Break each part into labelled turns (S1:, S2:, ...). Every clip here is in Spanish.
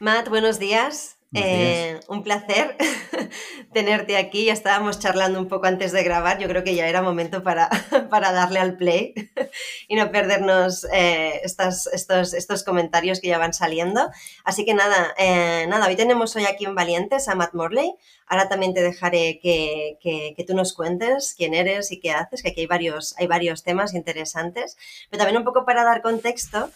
S1: Matt, buenos días. Eh, un placer tenerte aquí. Ya estábamos charlando un poco antes de grabar. Yo creo que ya era momento para, para darle al play y no perdernos eh, estos, estos, comentarios que ya van saliendo. Así que nada, eh, nada, hoy tenemos hoy aquí en Valientes a Matt Morley. Ahora también te dejaré que, que, tú nos cuentes quién eres y qué haces, que aquí hay varios, hay varios temas interesantes. Pero también un poco para dar contexto,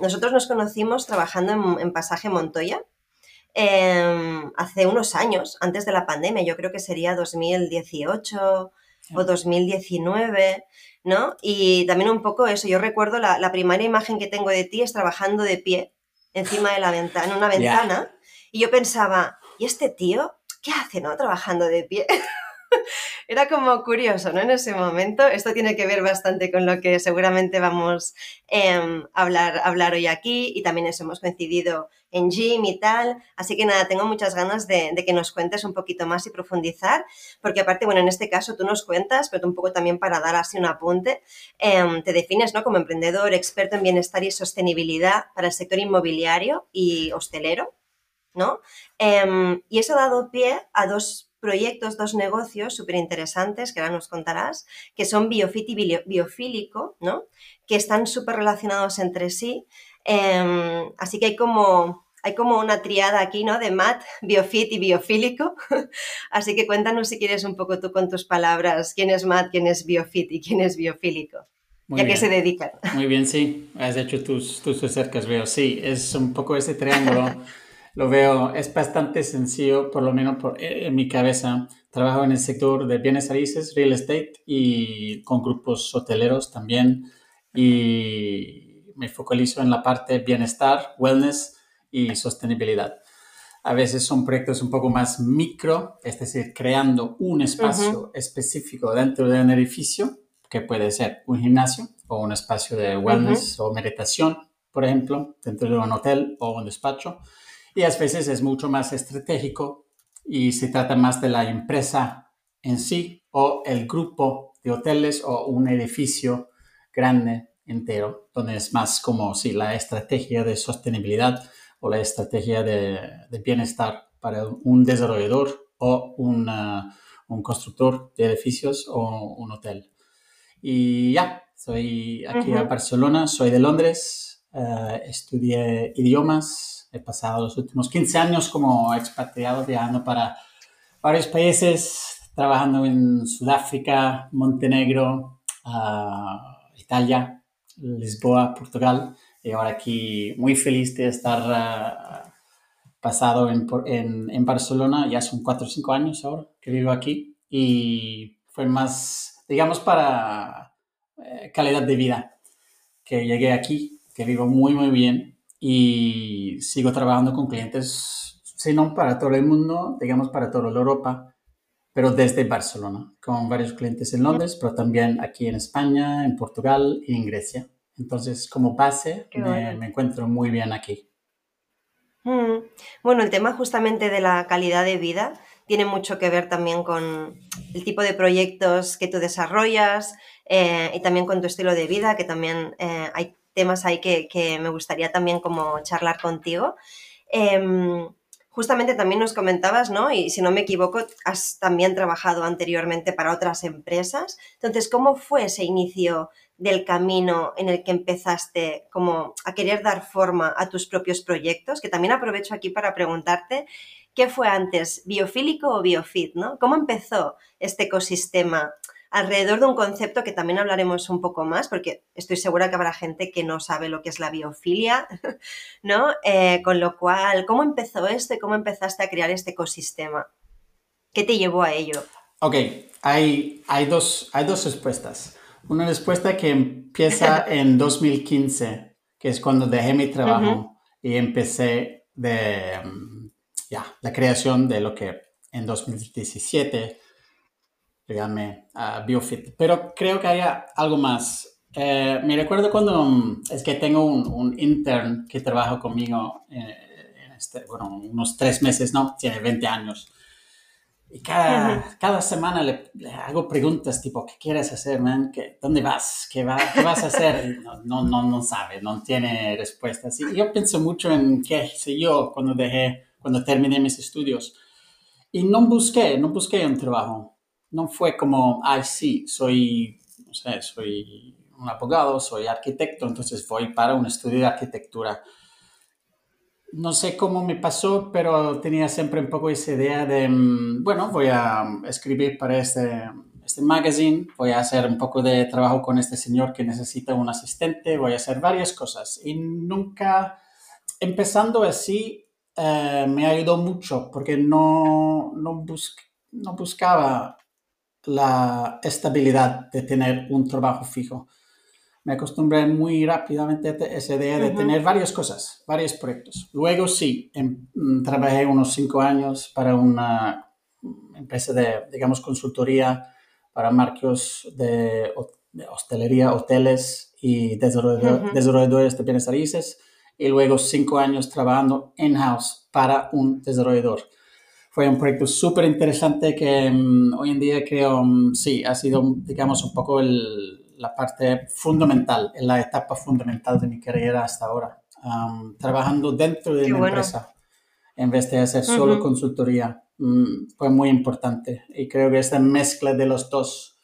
S1: nosotros nos conocimos trabajando en, en Pasaje Montoya, Em, hace unos años, antes de la pandemia, yo creo que sería 2018 o 2019, ¿no? Y también un poco eso, yo recuerdo la, la primera imagen que tengo de ti es trabajando de pie encima de la ventana, en una ventana, y yo pensaba, ¿y este tío qué hace, no? Trabajando de pie. Era como curioso, ¿no? En ese momento. Esto tiene que ver bastante con lo que seguramente vamos em, a hablar, hablar hoy aquí y también hemos coincidido en gym y tal. Así que nada, tengo muchas ganas de, que nos cuentes un poquito más y profundizar, porque aparte, bueno, en este caso tú nos cuentas, pero un poco también para dar así un apunte, em, te defines ¿no? como emprendedor, experto en bienestar y sostenibilidad para el sector inmobiliario y hostelero, ¿no? Em, y eso ha dado pie a dos proyectos, dos negocios súper interesantes, que ahora nos contarás, que son Biofit y Biofílico, ¿no? Que están súper relacionados entre sí. Em, así que hay como, hay como una triada aquí, ¿no? De MAT, Biofit y Biofílico. así que cuéntanos si quieres un poco tú con tus palabras, quién es MAT, quién es Biofit y quién es Biofílico. ¿Y a qué se dedican?
S2: Muy bien, sí. Has hecho tus, tus acercas, veo. Sí, es un poco ese triángulo lo veo, es bastante sencillo, por lo menos por, eh, en mi cabeza. Trabajo en el sector de bienes raíces, real estate y con grupos hoteleros también. Y me focalizo en la parte bienestar, wellness y sostenibilidad. A veces son proyectos un poco más micro, es decir, creando un espacio específico dentro de un edificio, que puede ser un gimnasio o un espacio de wellness o meditación, por ejemplo, dentro de un hotel o un despacho y a veces es mucho más estratégico y se trata más de la empresa en sí o el grupo de hoteles o un edificio grande entero, donde es más como si la estrategia de sostenibilidad o la estrategia de, bienestar para un desarrollador o un constructor de edificios o un hotel. Y ya, soy aquí en Barcelona, soy de Londres, eh, estudié idiomas, He pasado los últimos 15 años como expatriado viajando para varios países, trabajando en Sudáfrica, Montenegro, ah, Italia, Lisboa, Portugal. Y ahora aquí muy feliz de estar uh, pasado en, en, en, Barcelona. Ya son 4 o 5 años ahora que vivo aquí. Y fue más, digamos, para eh, calidad de vida que llegué aquí, que vivo muy, muy bien y sigo trabajando con clientes, si no para todo el mundo, digamos para toda Europa, pero desde Barcelona, con varios clientes en Londres, pero también aquí en España, en Portugal y en Grecia. Entonces, como base, me, encuentro muy bien aquí.
S1: Mm. Bueno, el tema justamente de la calidad de vida tiene mucho que ver también con el tipo de proyectos que tú desarrollas eh, y también con tu estilo de vida, que también eh, hay temas ahí que, me gustaría también como charlar contigo. Em, justamente también nos comentabas, ¿no? Y si no me equivoco, has también trabajado anteriormente para otras empresas. Entonces, ¿cómo fue ese inicio del camino en el que empezaste como a querer dar forma a tus propios proyectos? Que también aprovecho aquí para preguntarte, ¿qué fue antes, biofílico o biofit, ¿no? ¿Cómo empezó este ecosistema alrededor de un concepto que también hablaremos un poco más, porque estoy segura que habrá gente que no sabe lo que es la biofilia, ¿no? Eh, con lo cual, ¿cómo empezó esto y cómo empezaste a crear este ecosistema? ¿Qué te llevó a ello?
S2: Ok, hay, hay, dos, hay dos respuestas. Una respuesta que empieza en 2015, que es cuando dejé mi trabajo y empecé de mm, ya, la creación de lo que en 2017 díganme, a Biofit. Pero creo que hay algo más. Eh, me recuerdo cuando mm, es que tengo un, un intern que trabaja conmigo, eh, en este, bueno, unos tres meses, ¿no? Tiene 20 años. Y cada, cada semana le, hago preguntas tipo, ¿qué quieres hacer, man? ¿Qué, ¿Dónde vas? ¿Qué, va, ¿Qué vas a hacer? no, no, no, no, sabe, no tiene respuestas. Y yo pienso mucho en qué sé yo cuando dejé, cuando terminé mis estudios. Y no busqué, no busqué un trabajo. No fue como, ay, sí, soy, no sé, soy un abogado, soy arquitecto, entonces voy para un estudio de arquitectura no sé cómo me pasó, pero tenía siempre un poco esa idea de, mm, bueno, voy a escribir para este, este magazine, voy a hacer un poco de trabajo con este señor que necesita un asistente, voy a hacer varias cosas. Y nunca, empezando así, eh, me ayudó mucho porque no, no, no buscaba la estabilidad de tener un trabajo fijo me acostumbré muy rápidamente a esa idea de tener varias cosas, varios proyectos. Luego sí, em, mm, trabajé unos cinco años para una empresa de, digamos, consultoría para marcos de, hostelería, hoteles y desarrolladores de bienes raíces. Y luego cinco años trabajando in-house para un desarrollador. Fue un proyecto súper interesante que mm, hoy en día creo, mm, sí, ha sido, digamos, un poco el, la parte fundamental, en la etapa fundamental de mi carrera hasta ahora, trabajando dentro de una empresa en vez de hacer solo consultoría. Mm, fue muy importante y creo que esta mezcla de los dos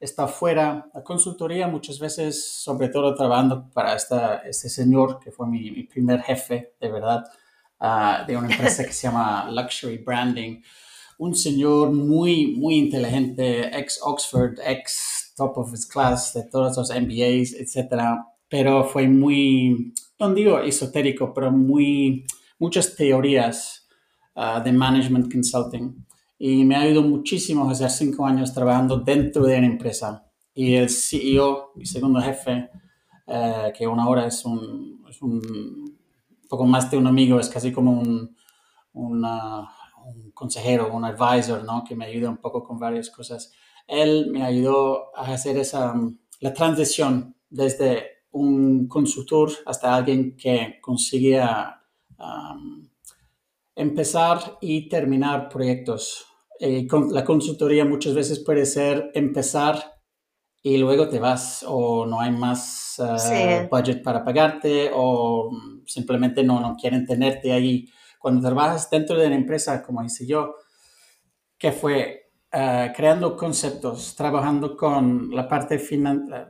S2: está fuera. La consultoría muchas veces, sobre todo trabajando para esta, este señor que fue mi, primer jefe, de verdad, ah, de una empresa que se llama Luxury Branding. Un señor muy, muy inteligente, ex Oxford, ex top of his class de todos los MBAs, etcétera, pero fue muy, no digo esotérico, pero muy, muchas teorías ah, de management consulting. Y me ha ayudado muchísimo hace cinco años trabajando dentro de una empresa. Y el CEO, mi segundo jefe, eh, que una hora es un, es un, poco más de un amigo, es casi como un, un consejero, un advisor, ¿no? Que me ayuda un poco con varias cosas él me ayudó a hacer esa, la transición desde un consultor hasta alguien que conseguía empezar y terminar proyectos. Eh, con, la consultoría muchas veces puede ser empezar y luego te vas o no hay más uh, budget para pagarte o simplemente no, no quieren tenerte ahí. Cuando trabajas dentro de la empresa, como hice yo, que fue eh, creando conceptos, trabajando con la parte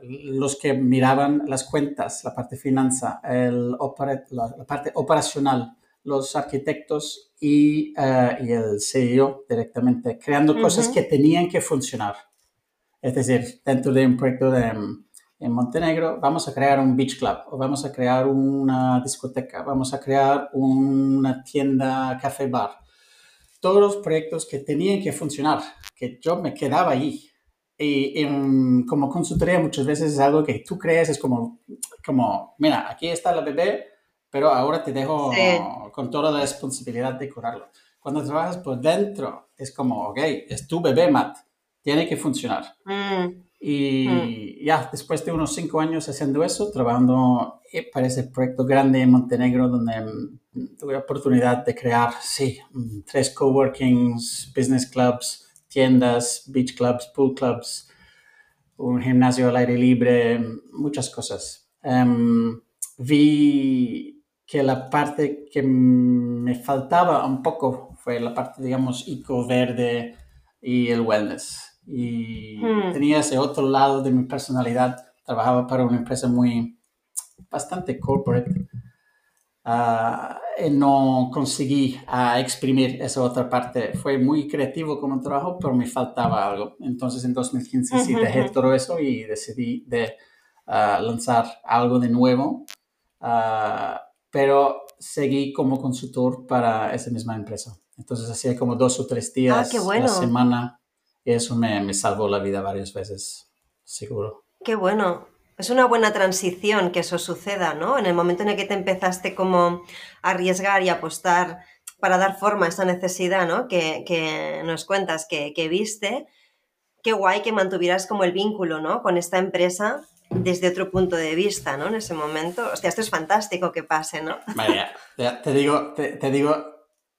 S2: los que miraban las cuentas, la parte finanza, el la, parte operacional, los arquitectos y, uh, y, el CEO directamente, creando cosas que tenían que funcionar. Es decir, dentro de un proyecto de, en Montenegro, vamos a crear un beach club, o vamos a crear una discoteca, vamos a crear una tienda café bar. Todos los proyectos que tenían que funcionar que yo me quedaba ahí. Y, como consultoría muchas veces es algo que tú crees, es como, como, mira, aquí está la bebé, pero ahora te dejo con toda la responsabilidad de curarlo. Cuando trabajas por dentro, es como, ok, es tu bebé, Matt, tiene que funcionar. Mm. Y mm. ya, después de unos cinco años haciendo eso, trabajando eh, para ese proyecto grande en Montenegro, donde mm, tuve la oportunidad de crear, sí, tres coworkings, business clubs, tiendas, beach clubs, pool clubs, un gimnasio al aire libre, muchas cosas. Em, vi que la parte que me faltaba un poco fue la parte, digamos, eco-verde y el wellness. Y hmm. tenía ese otro lado de mi personalidad. Trabajaba para una empresa muy, bastante corporate uh, no conseguí uh, exprimir esa otra parte. Fue muy creativo como trabajo, pero me faltaba algo. Entonces en 2015 sí dejé todo eso y decidí de lanzar algo de nuevo, pero seguí como consultor para esa misma empresa. Entonces hacía como dos o tres días
S1: ah,
S2: a la semana y eso me, me salvó la vida varias veces, seguro.
S1: Qué bueno es una buena transición que eso suceda, ¿no? En el momento en el que te empezaste como a arriesgar y apostar para dar forma a esa necesidad, ¿no? Que, nos cuentas que, viste, qué guay que mantuvieras como el vínculo, ¿no? Con esta empresa desde otro punto de vista, ¿no? En ese momento. Hostia, esto es fantástico que pase, ¿no?
S2: Vaya, te digo, te, digo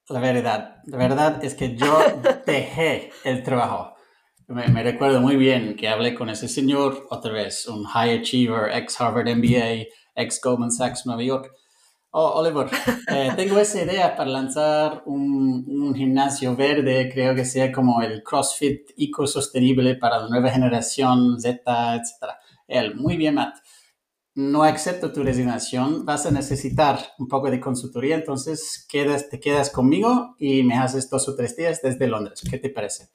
S2: la verdad. La verdad es que yo dejé el trabajo. Me, recuerdo muy bien que hablé con ese señor, otra vez, un high achiever, ex Harvard MBA, ex Goldman Sachs Nueva York. Oh, Oliver, eh, tengo esa idea para lanzar un, un, gimnasio verde, creo que sea como el CrossFit ecosostenible para la nueva generación Z, etc. Él, muy bien, Matt no acepto tu resignación, vas a necesitar un poco de consultoría, entonces quedas, te quedas conmigo y me haces dos o tres días desde Londres. ¿Qué te parece?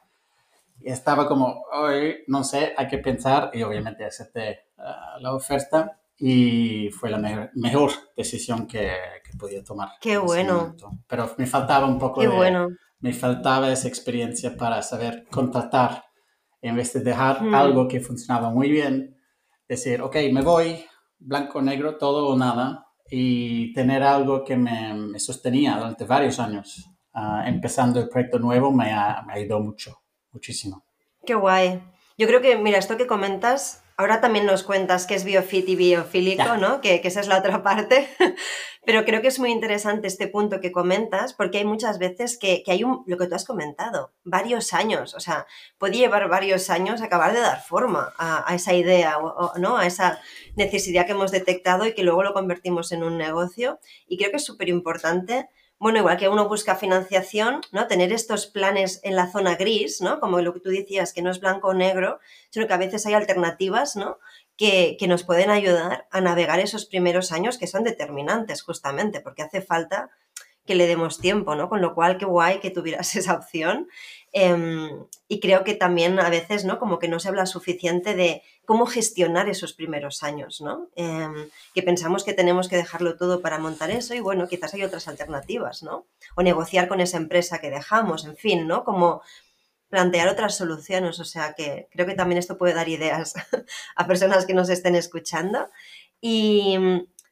S2: Estaba como, hoy no sé, hay que pensar y obviamente acepté uh, la oferta y fue la mejor, decisión que, que, podía tomar.
S1: Qué bueno.
S2: Pero me faltaba un poco Qué bueno. Me faltaba esa experiencia para saber contratar en vez de dejar algo que funcionaba muy bien, decir, ok, me voy, blanco, negro, todo o nada, y tener algo que me, sostenía durante varios años. Ah, empezando el proyecto nuevo me ha, me ido mucho, muchísimo.
S1: Qué guay. Yo creo que, mira, esto que comentas Ahora también nos cuentas qué es biofit y biofílico, ¿no? Que, esa es la otra parte. Pero creo que es muy interesante este punto que comentas, porque hay muchas veces que, hay un, lo que tú has comentado, varios años. O sea, puede llevar varios años acabar de dar forma a, esa idea, ¿no? A esa necesidad que hemos detectado y que luego lo convertimos en un negocio. Y creo que es súper importante bueno, igual que uno busca financiación, ¿no? Tener estos planes en la zona gris, ¿no? Como lo que tú decías, que no es blanco o negro, sino que a veces hay alternativas, ¿no? Que, que nos pueden ayudar a navegar esos primeros años que son determinantes, justamente, porque hace falta que le demos tiempo, ¿no? Con lo cual, qué guay que tuvieras esa opción. Em, y creo que también a veces, ¿no? Como que no se habla suficiente de cómo gestionar esos primeros años, ¿no? Em, que pensamos que tenemos que dejarlo todo para montar eso y bueno, quizás hay otras alternativas, ¿no? O negociar con esa empresa que dejamos, en fin, ¿no? Como plantear otras soluciones, o sea que creo que también esto puede dar ideas a personas que nos estén escuchando. Y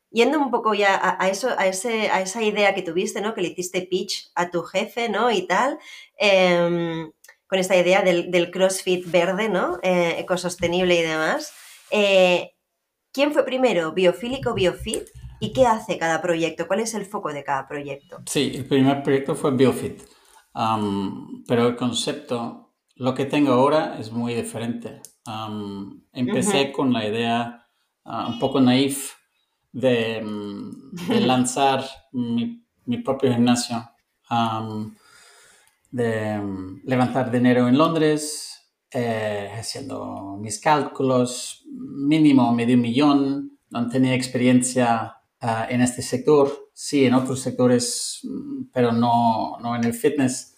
S1: yendo un poco ya a, eso, a, ese, a esa idea que tuviste, ¿no? Que le hiciste pitch a tu jefe, ¿no? Y tal. Em, con esta idea del, CrossFit verde, ¿no? Eh, ecosostenible y demás. Eh, ¿Quién fue primero, biofílico o biofit? ¿Y qué hace cada proyecto? ¿Cuál es el foco de cada proyecto?
S2: Sí, el primer proyecto fue biofit, pero el concepto, lo que tengo ahora es muy diferente. empecé con la idea ah, un poco naif de, lanzar mi, propio gimnasio de mm, levantar dinero en Londres, eh, haciendo mis cálculos, mínimo medio millón, no tenía experiencia ah, en este sector, sí en otros sectores, mm, pero no, no en el fitness.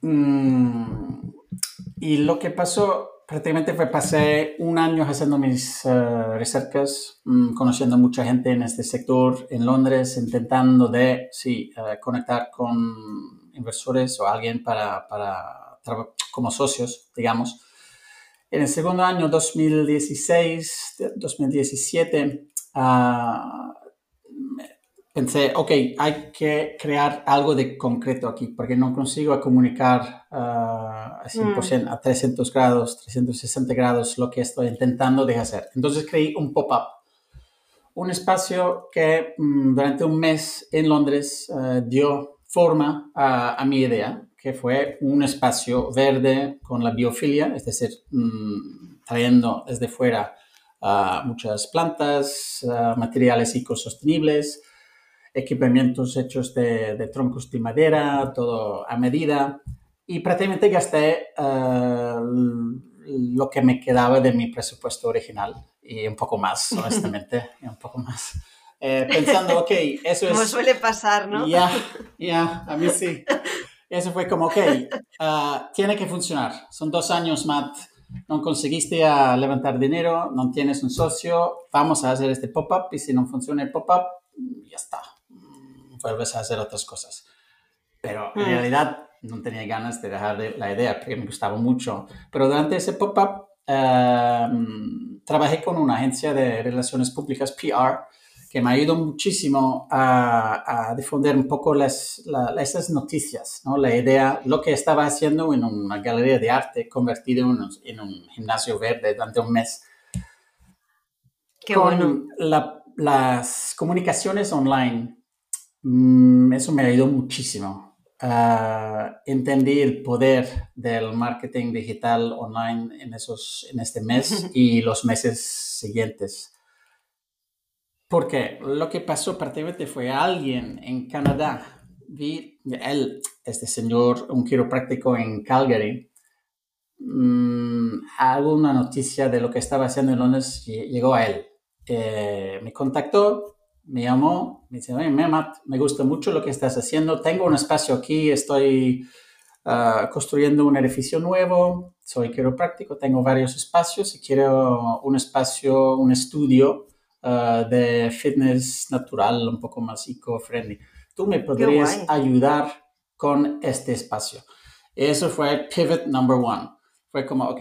S2: Mm, y lo que pasó prácticamente fue pasé un año haciendo mis uh, recercas, conociendo mucha gente en este sector en Londres, intentando de, sí, uh, conectar con inversores o alguien para, para como socios, digamos. En el segundo año, 2016, 2017, uh, pensé, ok, hay que crear algo de concreto aquí, porque no consigo comunicar uh, a 100%, mm. a 300 grados, 360 grados lo que estoy intentando de hacer. Entonces creé un pop-up, un espacio que mm, durante un mes en Londres uh, dio forma a, mi idea, que fue un espacio verde con la biofilia, es decir, mm, trayendo desde fuera muchas plantas, materiales ecosostenibles, equipamientos hechos de, troncos de madera, todo a medida. Y prácticamente gasté uh, lo que me quedaba de mi presupuesto original y un poco más, honestamente, y un poco más. Eh, pensando, ok, eso es...
S1: Como suele pasar, ¿no?
S2: Ya, ya, a mí sí. Eso fue como, ok, ah, tiene que funcionar. Son dos años, Matt, no conseguiste a levantar dinero, no tienes un socio, vamos a hacer este pop-up y si no funciona el pop-up, ya está, vuelves a hacer otras cosas. Pero en mm. realidad no tenía ganas de dejar la idea porque me gustaba mucho. Pero durante ese pop-up mm, trabajé con una agencia de relaciones públicas, PR, que me ayudado muchísimo a, a difundir un poco las, esas noticias, ¿no? La idea, lo que estaba haciendo en una galería de arte convertido en un, en un gimnasio verde durante un mes.
S1: Qué bueno.
S2: las comunicaciones online mm, eso me ayudó muchísimo. Uh, entendí el poder del marketing digital online en, esos, en este mes y los meses siguientes. Porque lo que pasó prácticamente fue alguien en Canadá, vi él, este señor, un quiropráctico en Calgary, mmm, alguna noticia de lo que estaba haciendo en Londres llegó a él. Eh, me contactó, me llamó, me dice, oye, Mehmet, me gusta mucho lo que estás haciendo, tengo un espacio aquí, estoy uh, construyendo un edificio nuevo, soy quiropráctico, tengo varios espacios y quiero un espacio, un estudio uh, de fitness natural, un poco más eco-friendly. Tú me podrías ayudar con este espacio. Eso fue pivot number one. Fue como, ok,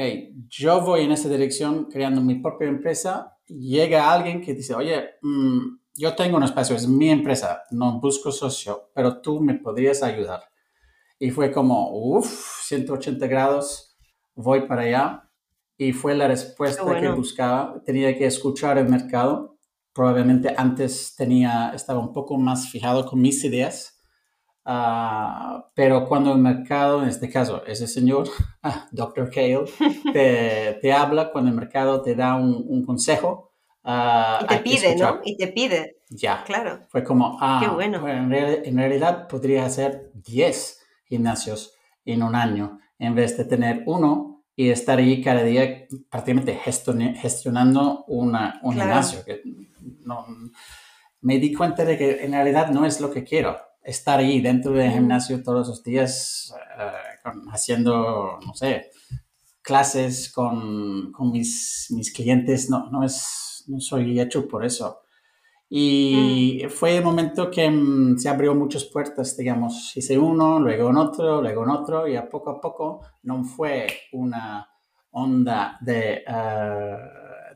S2: yo voy en esa dirección creando mi propia empresa. Llega alguien que dice, oye, mm, yo tengo un espacio, es mi empresa, no busco socio, pero tú me podrías ayudar. Y fue como, uff, 180 grados, voy para allá. Y fue la respuesta que buscaba. Tenía que escuchar el mercado. Probablemente antes tenía, estaba un poco más fijado con mis ideas Uh, pero cuando el mercado, en este caso, ese señor, Dr. Kale, te, te, habla, cuando el mercado te da un, un consejo.
S1: Uh, y te pide, ¿no? Y te pide.
S2: Ya.
S1: Claro.
S2: Fue como, ah, Qué bueno. en, en, realidad podría hacer 10 gimnasios en un año en vez de tener uno y estar ahí cada día prácticamente gestionando una, un gimnasio. Que no, me di cuenta de que en realidad no es lo que quiero estar ahí dentro del gimnasio todos los días eh, haciendo, no sé, clases con, con mis, mis, clientes, no, no, es, no soy hecho por eso. Y mm. fue el momento que mm, se abrió muchas puertas, digamos, hice uno, luego en otro, luego en otro, y a poco a poco no fue una onda de, eh,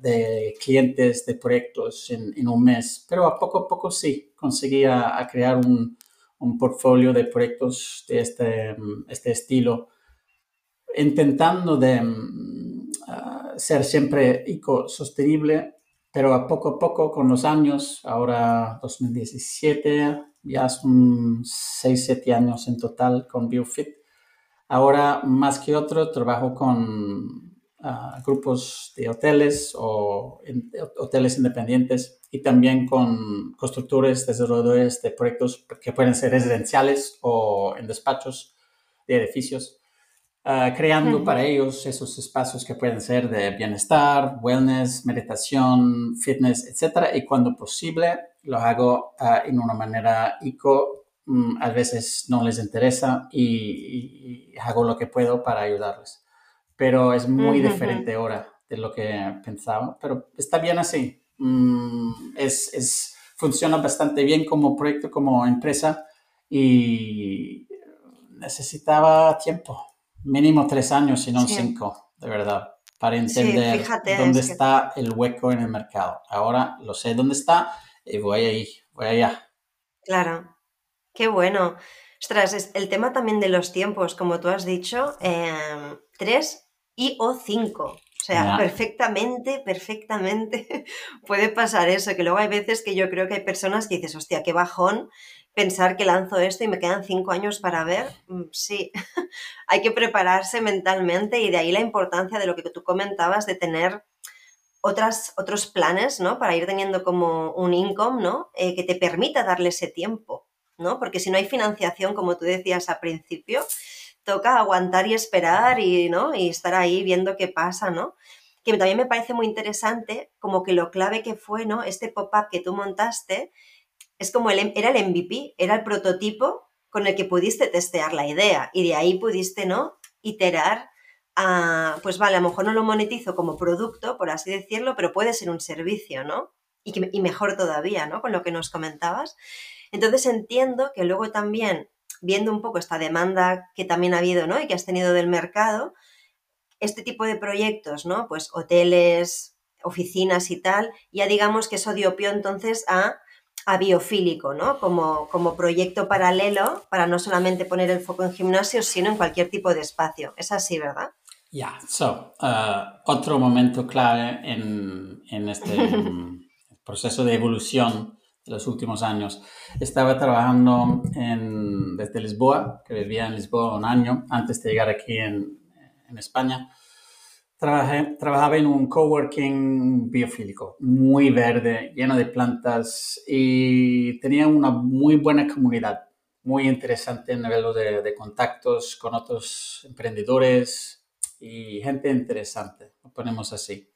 S2: de clientes, de proyectos en, en, un mes, pero a poco a poco sí, conseguía crear un, un portfolio de proyectos de este, este estilo, intentando de mm, ah, ser siempre eco-sostenible, pero a poco a poco, con los años, ahora 2017, ya son 6, 7 años en total con BioFit. Ahora, más que otro, trabajo con uh, grupos de hoteles o hoteles independientes y también con constructores, desarrolladores de proyectos que pueden ser residenciales o en despachos de edificios, uh, creando para ellos esos espacios que pueden ser de bienestar, wellness, meditación, fitness, etc. Y cuando posible lo hago uh, en una manera eco. Um, a veces no les interesa y, y hago lo que puedo para ayudarles pero es muy diferente ahora de lo que pensaba, pero está bien así. Mm, es, es, funciona bastante bien como proyecto, como empresa y necesitaba tiempo, mínimo tres años, si no cinco, de verdad, para entender dónde está el hueco en el mercado. Ahora lo sé dónde está y voy ahí, voy allá.
S1: Claro, qué bueno. Ostras, es el tema también de los tiempos, como tú has dicho, em, tres y o 5. O sea, perfectamente, perfectamente puede pasar eso, que luego hay veces que yo creo que hay personas que dices, hostia, qué bajón pensar que lanzo esto y me quedan cinco años para ver. Mm, sí, hay que prepararse mentalmente y de ahí la importancia de lo que tú comentabas de tener otras, otros planes, ¿no? Para ir teniendo como un income, ¿no? Eh, que te permita darle ese tiempo, ¿no? Porque si no hay financiación, como tú decías al principio, toca aguantar y esperar y, ¿no? y estar ahí viendo qué pasa, ¿no? Que también me parece muy interesante, como que lo clave que fue, ¿no? Este pop-up que tú montaste, es como el, era el MVP, era el prototipo con el que pudiste testear la idea y de ahí pudiste, ¿no? Iterar a, pues vale, a lo mejor no lo monetizo como producto, por así decirlo, pero puede ser un servicio, ¿no? Y mejor todavía, ¿no? Con lo que nos comentabas. Entonces entiendo que luego también viendo un poco esta demanda que también ha habido, ¿no? Y que has tenido del mercado, este tipo de proyectos, ¿no? Pues hoteles, oficinas y tal, ya digamos que eso dio pie entonces a, a biofílico, ¿no? Como, como proyecto paralelo para no solamente poner el foco en gimnasios, sino en cualquier tipo de espacio. Es así, ¿verdad?
S2: Ya, so, uh, otro momento clave en, en este proceso de evolución los últimos años. Estaba trabajando en, desde Lisboa, que vivía en Lisboa un año antes de llegar aquí en, en España. Trabajé, trabajaba en un coworking biofílico, muy verde, lleno de plantas y tenía una muy buena comunidad, muy interesante en nivel de, de contactos con otros emprendedores y gente interesante, lo ponemos así.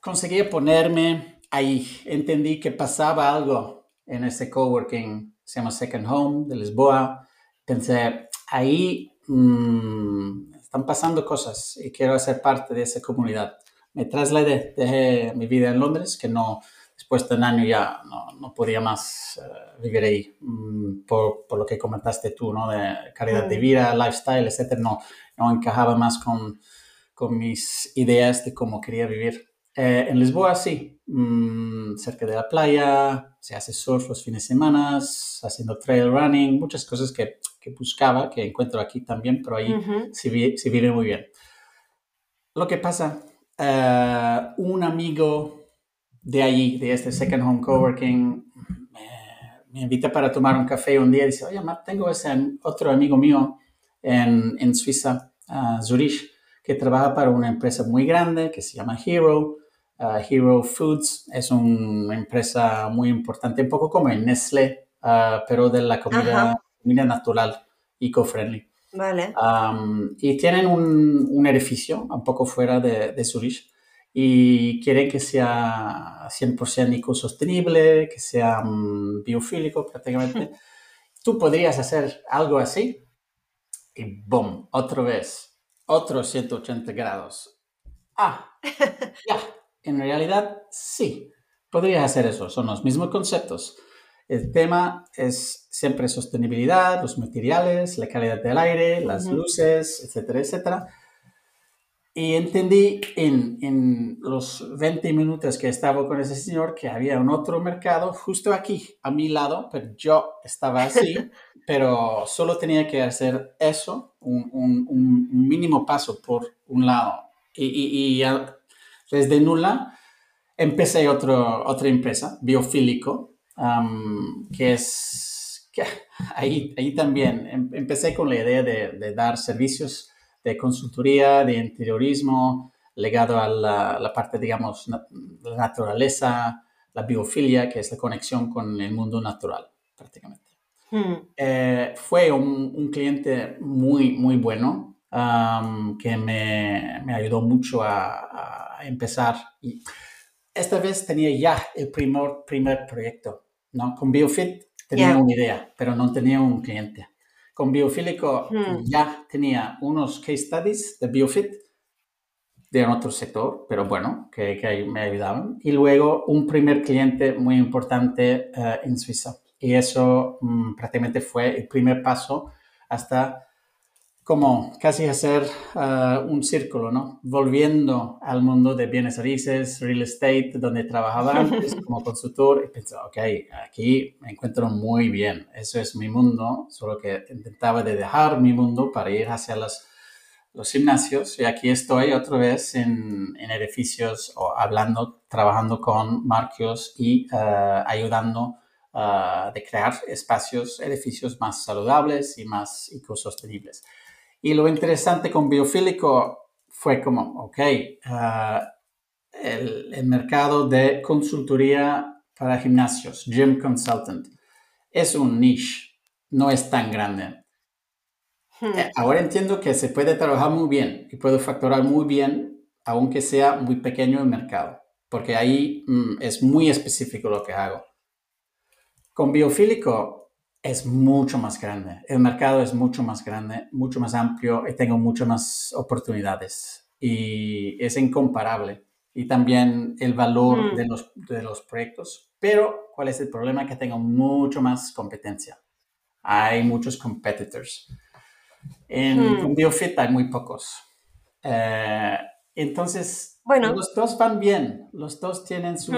S2: Conseguí ponerme ahí entendí que pasaba algo en ese coworking, se llama Second Home de Lisboa. Pensé, ahí mmm, están pasando cosas y quiero ser parte de esa comunidad. Me trasladé, dejé mi vida en Londres, que no, después de un año ya no, no podía más uh, vivir ahí, mmm, por, por, lo que comentaste tú, ¿no? De calidad de mm. vida, lifestyle, etcétera, no, no encajaba más con, con mis ideas de cómo quería vivir. Eh, en Lisboa sí, mmm, cerca de la playa, se hace surf los fines de semana, haciendo trail running, muchas cosas que, que buscaba, que encuentro aquí también, pero ahí uh -huh. se, se, vive muy bien. Lo que pasa, uh, un amigo de allí, de este Second Home Coworking, me, me, invita para tomar un café un día y dice, oye, Matt, tengo ese otro amigo mío en, en Suiza, uh, Zurich, que trabaja para una empresa muy grande que se llama Hero, Uh, Hero Foods es una empresa muy importante, un poco como el Nestlé, uh, pero de la comida, comida natural, eco-friendly.
S1: Vale.
S2: Um, y tienen un, un, edificio un poco fuera de, de, Zurich y quieren que sea 100% ecosostenible, que sea um, biofílico prácticamente. Tú podrías hacer algo así y ¡boom! Otra vez, otros 180 grados. Ah, ya, en realidad, sí, podrías hacer eso. Son los mismos conceptos. El tema es siempre sostenibilidad, los materiales, la calidad del aire, las uh -huh. luces, etcétera, etcétera. Y entendí en, en, los 20 minutos que estaba con ese señor que había un otro mercado justo aquí, a mi lado, pero yo estaba así, pero solo tenía que hacer eso, un, un, un mínimo paso por un lado. Y, y, y desde nula empecé otro, otra empresa, Biofílico, um, que es, que ahí, ahí también em, empecé con la idea de, de, dar servicios de consultoría, de interiorismo, legado a la, la parte, digamos, na, la naturaleza, la biofilia, que es la conexión con el mundo natural, prácticamente. Hmm. Eh, fue un, un, cliente muy, muy bueno, um, que me, me, ayudó mucho a, a, empezar. Y esta vez tenía ya el primer, primer proyecto, ¿no? Con BioFit tenía yeah. una idea, pero no tenía un cliente. Con Biofílico hmm. ya tenía unos case studies de BioFit de otro sector, pero bueno, que, que me ayudaban. Y luego un primer cliente muy importante uh, en Suiza. Y eso um, prácticamente fue el primer paso hasta como casi hacer uh, un círculo, ¿no? Volviendo al mundo de bienes raíces, real estate, donde trabajaba antes como consultor, y pensé, ok, aquí me encuentro muy bien, eso es mi mundo, solo que intentaba de dejar mi mundo para ir hacia los, los gimnasios, y aquí estoy otra vez en, en edificios, o hablando, trabajando con marcos y uh, ayudando uh, de crear espacios, edificios más saludables y más ecosostenibles. Y lo interesante con biofílico fue como, ok, uh, el, el, mercado de consultoría para gimnasios, gym consultant, es un niche, no es tan grande. Hmm. Eh, ahora entiendo que se puede trabajar muy bien y puedo facturar muy bien, aunque sea muy pequeño el mercado, porque ahí mm, es muy específico lo que hago. Con biofílico es mucho más grande. El mercado es mucho más grande, mucho más amplio y tengo muchas más oportunidades. Y es incomparable. Y también el valor mm. de, los, de los proyectos. Pero, ¿cuál es el problema? Que tengo mucho más competencia. Hay muchos competitors. En mm. BioFit hay muy pocos. Eh, entonces, bueno. los dos van bien, los dos tienen sus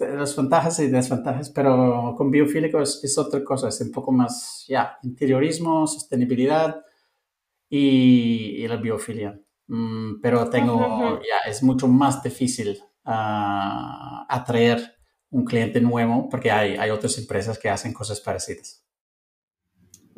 S2: las ventajas y desventajas, pero con biofílico es, es, otra cosa, es un poco más, ya, interiorismo, sostenibilidad y, y la biofilia. Mm, pero tengo, uh -huh. ya, es mucho más difícil uh, atraer un cliente nuevo porque hay, hay otras empresas que hacen cosas parecidas.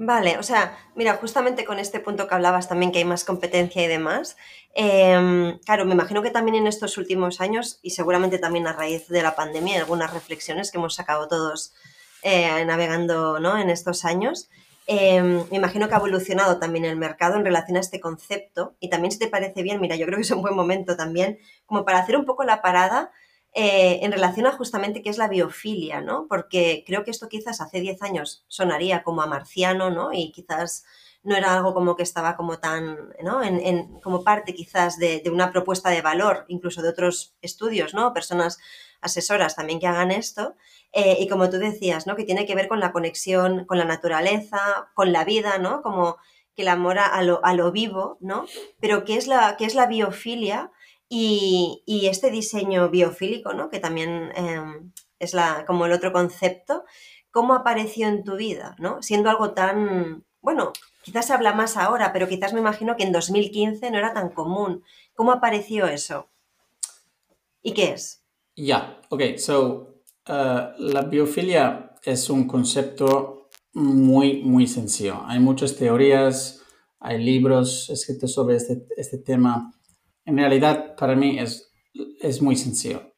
S1: Vale, o sea, mira, justamente con este punto que hablabas también que hay más competencia y demás, em, claro, me imagino que también en estos últimos años y seguramente también a raíz de la pandemia, algunas reflexiones que hemos sacado todos eh, navegando ¿no? en estos años, em, me imagino que ha evolucionado también el mercado en relación a este concepto y también si te parece bien, mira, yo creo que es un buen momento también como para hacer un poco la parada eh, en relación a justamente qué es la biofilia, ¿no? Porque creo que esto quizás hace 10 años sonaría como a marciano, ¿no? Y quizás no era algo como que estaba como tan, ¿no? En, como parte quizás de, una propuesta de valor, incluso de otros estudios, ¿no? Personas asesoras también que hagan esto. Eh, y como tú decías, ¿no? Que tiene que ver con la conexión con la naturaleza, con la vida, ¿no? Como que el amor a lo, a lo vivo, ¿no? Pero ¿qué es la, qué es la biofilia? Y, este diseño biofílico, ¿no? que también em, es la, como el otro concepto, ¿cómo apareció en tu vida? ¿no? Siendo algo tan, bueno, quizás se habla más ahora, pero quizás me imagino que en 2015 no era tan común. ¿Cómo apareció eso? ¿Y qué es?
S2: Ya, ok, so uh, la biofilia es un concepto muy, muy sencillo. Hay muchas teorías, hay libros escritos sobre este, este tema en realidad, para mí es, es muy sencillo.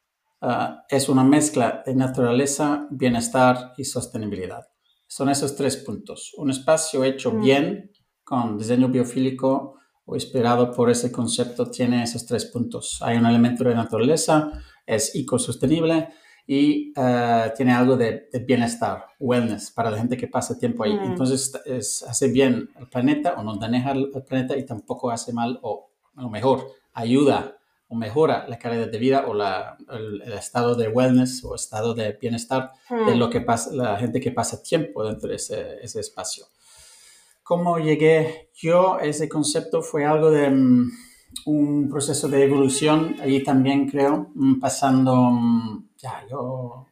S2: Ah, es una mezcla de naturaleza, bienestar y sostenibilidad. Son esos tres puntos. Un espacio hecho mm. bien, con diseño biofílico o inspirado por ese concepto, tiene esos tres puntos. Hay un elemento de naturaleza, es ecosostenible y ah, tiene algo de, bienestar, wellness, para la gente que pasa tiempo ahí. Mm. Entonces, hace bien al planeta o no daña al planeta y tampoco hace mal o, o mejor, ayuda o mejora la calidad de vida o el, estado de wellness o estado de bienestar de hmm. lo que pasa, la gente que pasa tiempo dentro de ese, ese espacio. ¿Cómo llegué yo? Ese concepto fue algo de mm, un proceso de evolución, allí también creo, mm, pasando mm, ya yo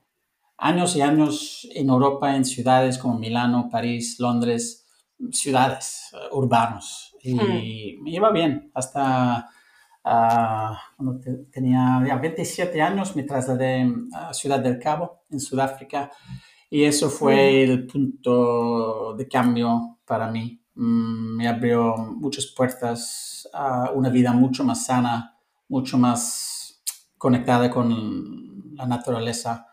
S2: años y años en Europa, en ciudades como Milano, París, Londres, ciudades uh, urbanos. Y hmm. me iba bien hasta cuando tenía ya 27 años me trasladé a Ciudad del Cabo, en Sudáfrica, y eso fue el punto de cambio para mí. Mm, me abrió muchas puertas a una vida mucho más sana, mucho más conectada con la naturaleza.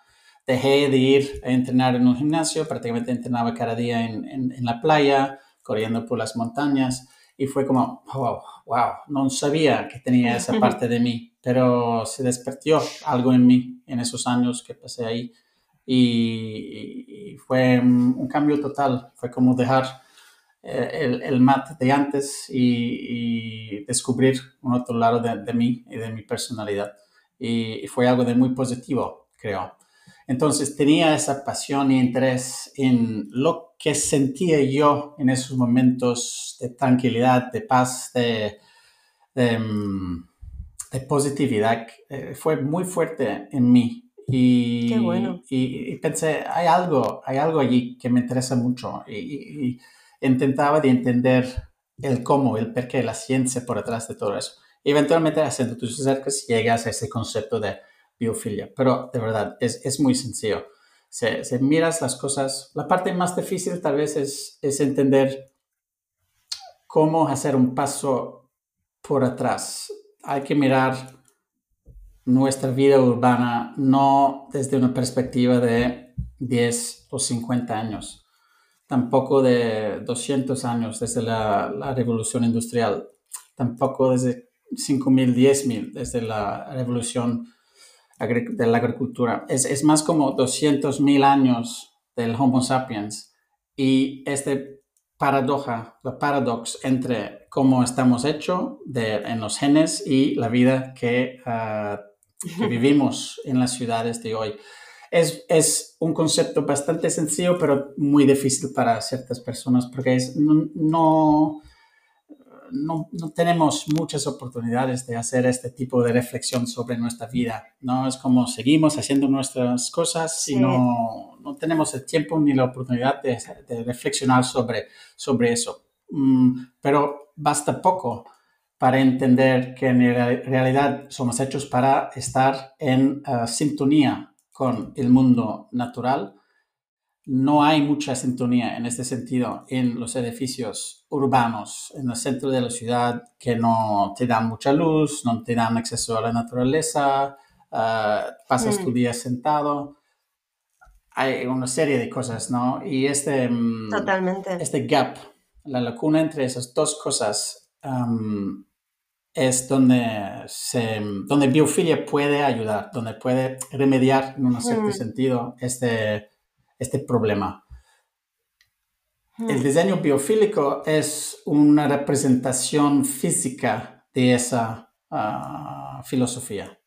S2: Dejé de ir a entrenar en un gimnasio, prácticamente entrenaba cada día en, en, en la playa, corriendo por las montañas y fue como, wow, wow, no sabía que tenía esa parte de mí, pero se despertó algo en mí en esos años que pasé ahí y, fue un cambio total, fue como dejar eh, el, el mat de antes y, descubrir un otro lado de, de, mí y de mi personalidad y, y fue algo de muy positivo, creo. Entonces tenía esa pasión y interés en lo que sentía yo en esos momentos de tranquilidad, de paz, de, de, mm, positividad. Eh, fue muy fuerte en mí. Y,
S1: Qué bueno.
S2: y, pensé, hay algo, hay algo allí que me interesa mucho. Y, intentaba de entender el cómo, el por qué, la ciencia por detrás de todo eso. Y eventualmente haciendo tus acercas llegas a ese concepto de biofilia, pero de verdad es, es muy sencillo. Se, se, miras las cosas, la parte más difícil tal vez es, es entender cómo hacer un paso por atrás. Hay que mirar nuestra vida urbana no desde una perspectiva de 10 o 50 años, tampoco de 200 años desde la, la revolución industrial, tampoco desde 5.000, 10.000 desde la revolución de la agricultura. Es, es más como 200.000 años del Homo sapiens y este paradoja, la paradox entre cómo estamos hechos en los genes y la vida que, ah, vivimos en las ciudades de hoy. Es, es, un concepto bastante sencillo, pero muy difícil para ciertas personas porque es, no no, tenemos muchas oportunidades de hacer este tipo de reflexión sobre nuestra vida, ¿no? Es como seguimos haciendo nuestras cosas y no, no, tenemos el tiempo ni la oportunidad de, reflexionar sobre, sobre eso. Mm, pero basta poco para entender que en realidad somos hechos para estar en uh, sintonía con el mundo natural, no hay mucha sintonía en este sentido en los edificios urbanos, en el centro de la ciudad, que no te dan mucha luz, no te dan acceso a la naturaleza, ah, pasas tu mm. día sentado. Hay una serie de cosas, ¿no? Y este,
S1: mm, Totalmente.
S2: este gap, la lacuna entre esas dos cosas, es donde, se, donde biofilia puede ayudar, donde puede remediar en un cierto mm. sentido este este problema. El hmm. diseño biofílico es una representación física de esa ah, filosofía.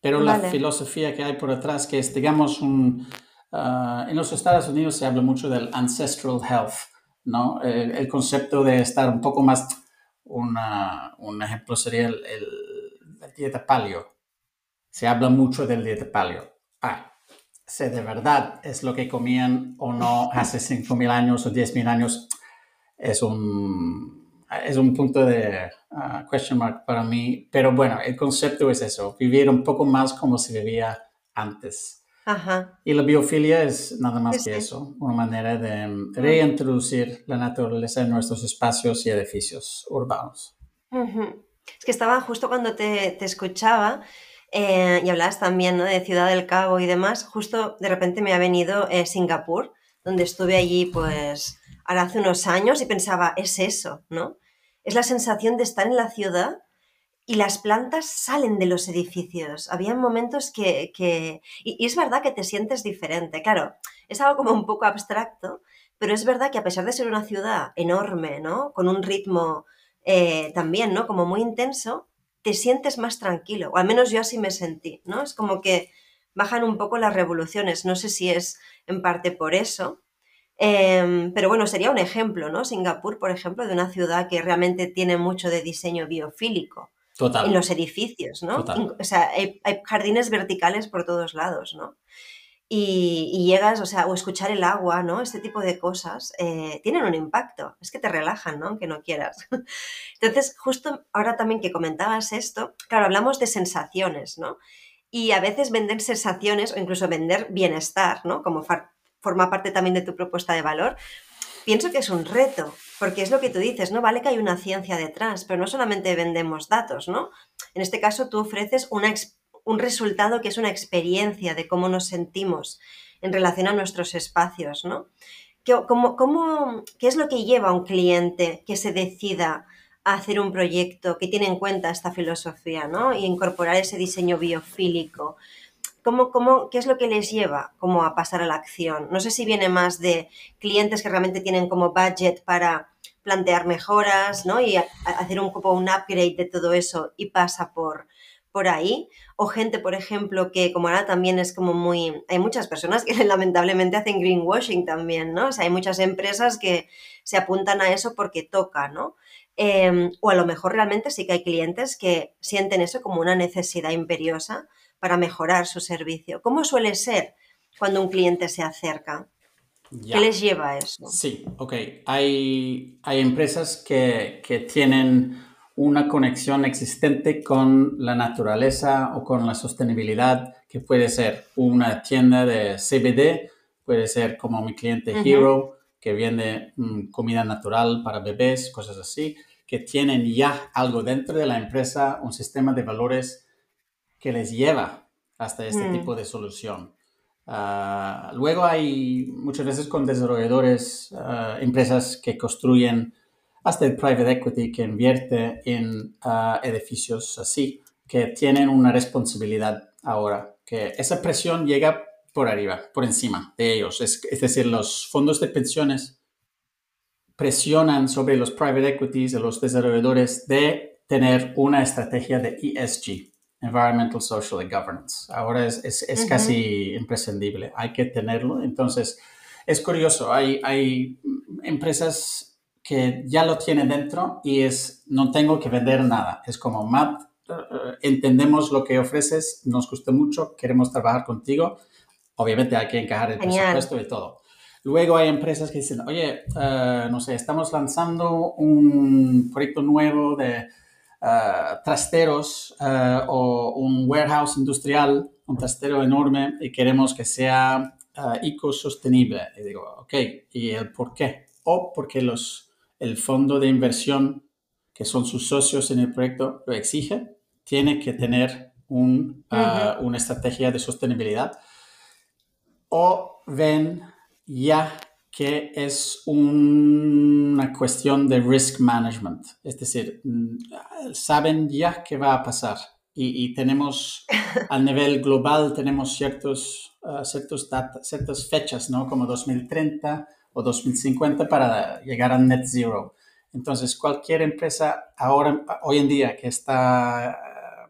S2: Pero la filosofía que hay por detrás, que es, digamos, un, ah, en los Estados Unidos se habla mucho del ancestral health, ¿no? El, concepto de estar un poco más, un ejemplo sería el, la dieta paleo. Se habla mucho del dieta paleo. Ah, si de verdad es lo que comían o no hace 5.000 años o 10.000 años, es un, es un punto de uh, question mark para mí. Pero bueno, el concepto es eso, vivir un poco más como se vivía antes. Ajá. Y la biofilia es nada más que eso, una manera de reintroducir la naturaleza en nuestros espacios y edificios urbanos.
S1: Es que estaba justo cuando te, te escuchaba, eh, y hablabas también ¿no? de Ciudad del Cabo y demás. Justo de repente me ha venido eh, Singapur, donde estuve allí pues ahora hace unos años y pensaba, es eso, ¿no? Es la sensación de estar en la ciudad y las plantas salen de los edificios. Había momentos que... que... Y, es verdad que te sientes diferente. Claro, es algo como un poco abstracto, pero es verdad que a pesar de ser una ciudad enorme, ¿no? Con un ritmo eh, también, ¿no? Como muy intenso, te sientes más tranquilo, o al menos yo así me sentí, ¿no? Es como que bajan un poco las revoluciones, no sé si es en parte por eso, em, pero bueno, sería un ejemplo, ¿no? Singapur, por ejemplo, de una ciudad que realmente tiene mucho de diseño biofílico. Total. En los edificios, ¿no? O sea, hay, jardines verticales por todos lados, ¿no? Y, llegas, o sea, o escuchar el agua, ¿no? Este tipo de cosas eh, tienen un impacto, es que te relajan, ¿no? Aunque no quieras. Entonces, justo ahora también que comentabas esto, claro, hablamos de sensaciones, ¿no? Y a veces vender sensaciones o incluso vender bienestar, ¿no? Como forma parte también de tu propuesta de valor, pienso que es un reto, porque es lo que tú dices, ¿no? Vale que hay una ciencia detrás, pero no solamente vendemos datos, ¿no? En este caso, tú ofreces una experiencia un resultado que es una experiencia de cómo nos sentimos en relación a nuestros espacios, ¿no? ¿Qué, ¿Qué es lo que lleva a un cliente que se decida a hacer un proyecto que tiene en cuenta esta filosofía, ¿no? Y incorporar ese diseño biofílico. ¿Cómo, qué es lo que les lleva a pasar a la acción? No sé si viene más de clientes que realmente tienen como budget para plantear mejoras, ¿no? Y hacer un upgrade de todo eso y pasa por ahí, o gente, por ejemplo, que como ahora también es como muy, hay muchas personas que lamentablemente hacen greenwashing también, ¿no? O sea, hay muchas empresas que se apuntan a eso porque toca, ¿no? Em, o a lo mejor realmente sí que hay clientes que sienten eso como una necesidad imperiosa para mejorar su servicio. ¿Cómo suele ser cuando un cliente se acerca? ¿Qué les lleva a eso?
S2: Sí, ok. Hay, hay empresas que, que tienen una conexión existente con la naturaleza o con la sostenibilidad, que puede ser una tienda de CBD, puede ser como mi cliente Hero, que vende mm, comida natural para bebés, cosas así, que tienen ya algo dentro de la empresa, un sistema de valores que les lleva hasta este mm. tipo de solución. Ah, luego hay muchas veces con desarrolladores, ah, empresas que construyen hasta el private equity que invierte en ah, edificios así, que tienen una responsabilidad ahora, que esa presión llega por arriba, por encima de ellos. Es, decir, los fondos de pensiones presionan sobre los private equities, de los desarrolladores, de tener una estrategia de ESG, Environmental, Social and Governance. Ahora es, es, casi imprescindible, hay que tenerlo. Entonces, es curioso, hay, hay empresas que ya lo tiene dentro y es, no tengo que vender nada. Es como, Matt, eh, entendemos lo que ofreces, nos gusta mucho, queremos trabajar contigo. Obviamente hay que encajar el presupuesto y todo. Luego hay empresas que dicen, oye, eh, no sé, estamos lanzando un proyecto nuevo de trasteros o un warehouse industrial, un trastero enorme y queremos que sea ecosostenible. Y digo, ok, ¿y el por qué? O porque los, el fondo de inversión, que son sus socios en el proyecto, lo exige, tiene que tener un, una estrategia de sostenibilidad. O ven ya que es una cuestión de risk management, es decir, mm, saben ya qué va a pasar y, tenemos a nivel global, tenemos ciertos, uh, ciertos ciertas fechas, ¿no? Como 2030 o 2050 para llegar a net zero. Entonces, cualquier empresa ahora, hoy en día que está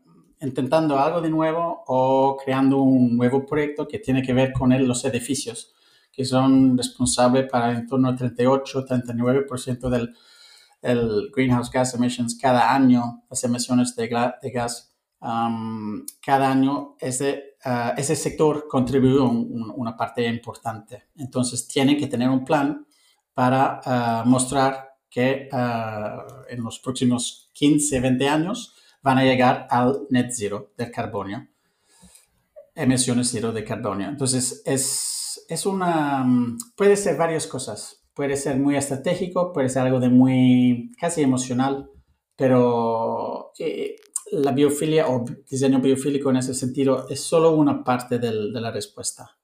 S2: uh, intentando algo de nuevo o creando un nuevo proyecto que tiene que ver con los edificios, que son responsables para en torno al 38-39% del el greenhouse gas emissions cada año, las emisiones de, de gas cada año ese, ah, ese sector contribuye una parte importante. Entonces, tienen que tener un plan para ah, mostrar que ah, en los próximos 15, 20 años van a llegar al net zero del carbonio, emisiones cero de carbonio. Entonces, es, es una, puede ser varias cosas. Puede ser muy estratégico, puede ser algo de muy casi emocional, pero eh, la biofilia o diseño biofílico en ese sentido es solo una parte del, de la respuesta.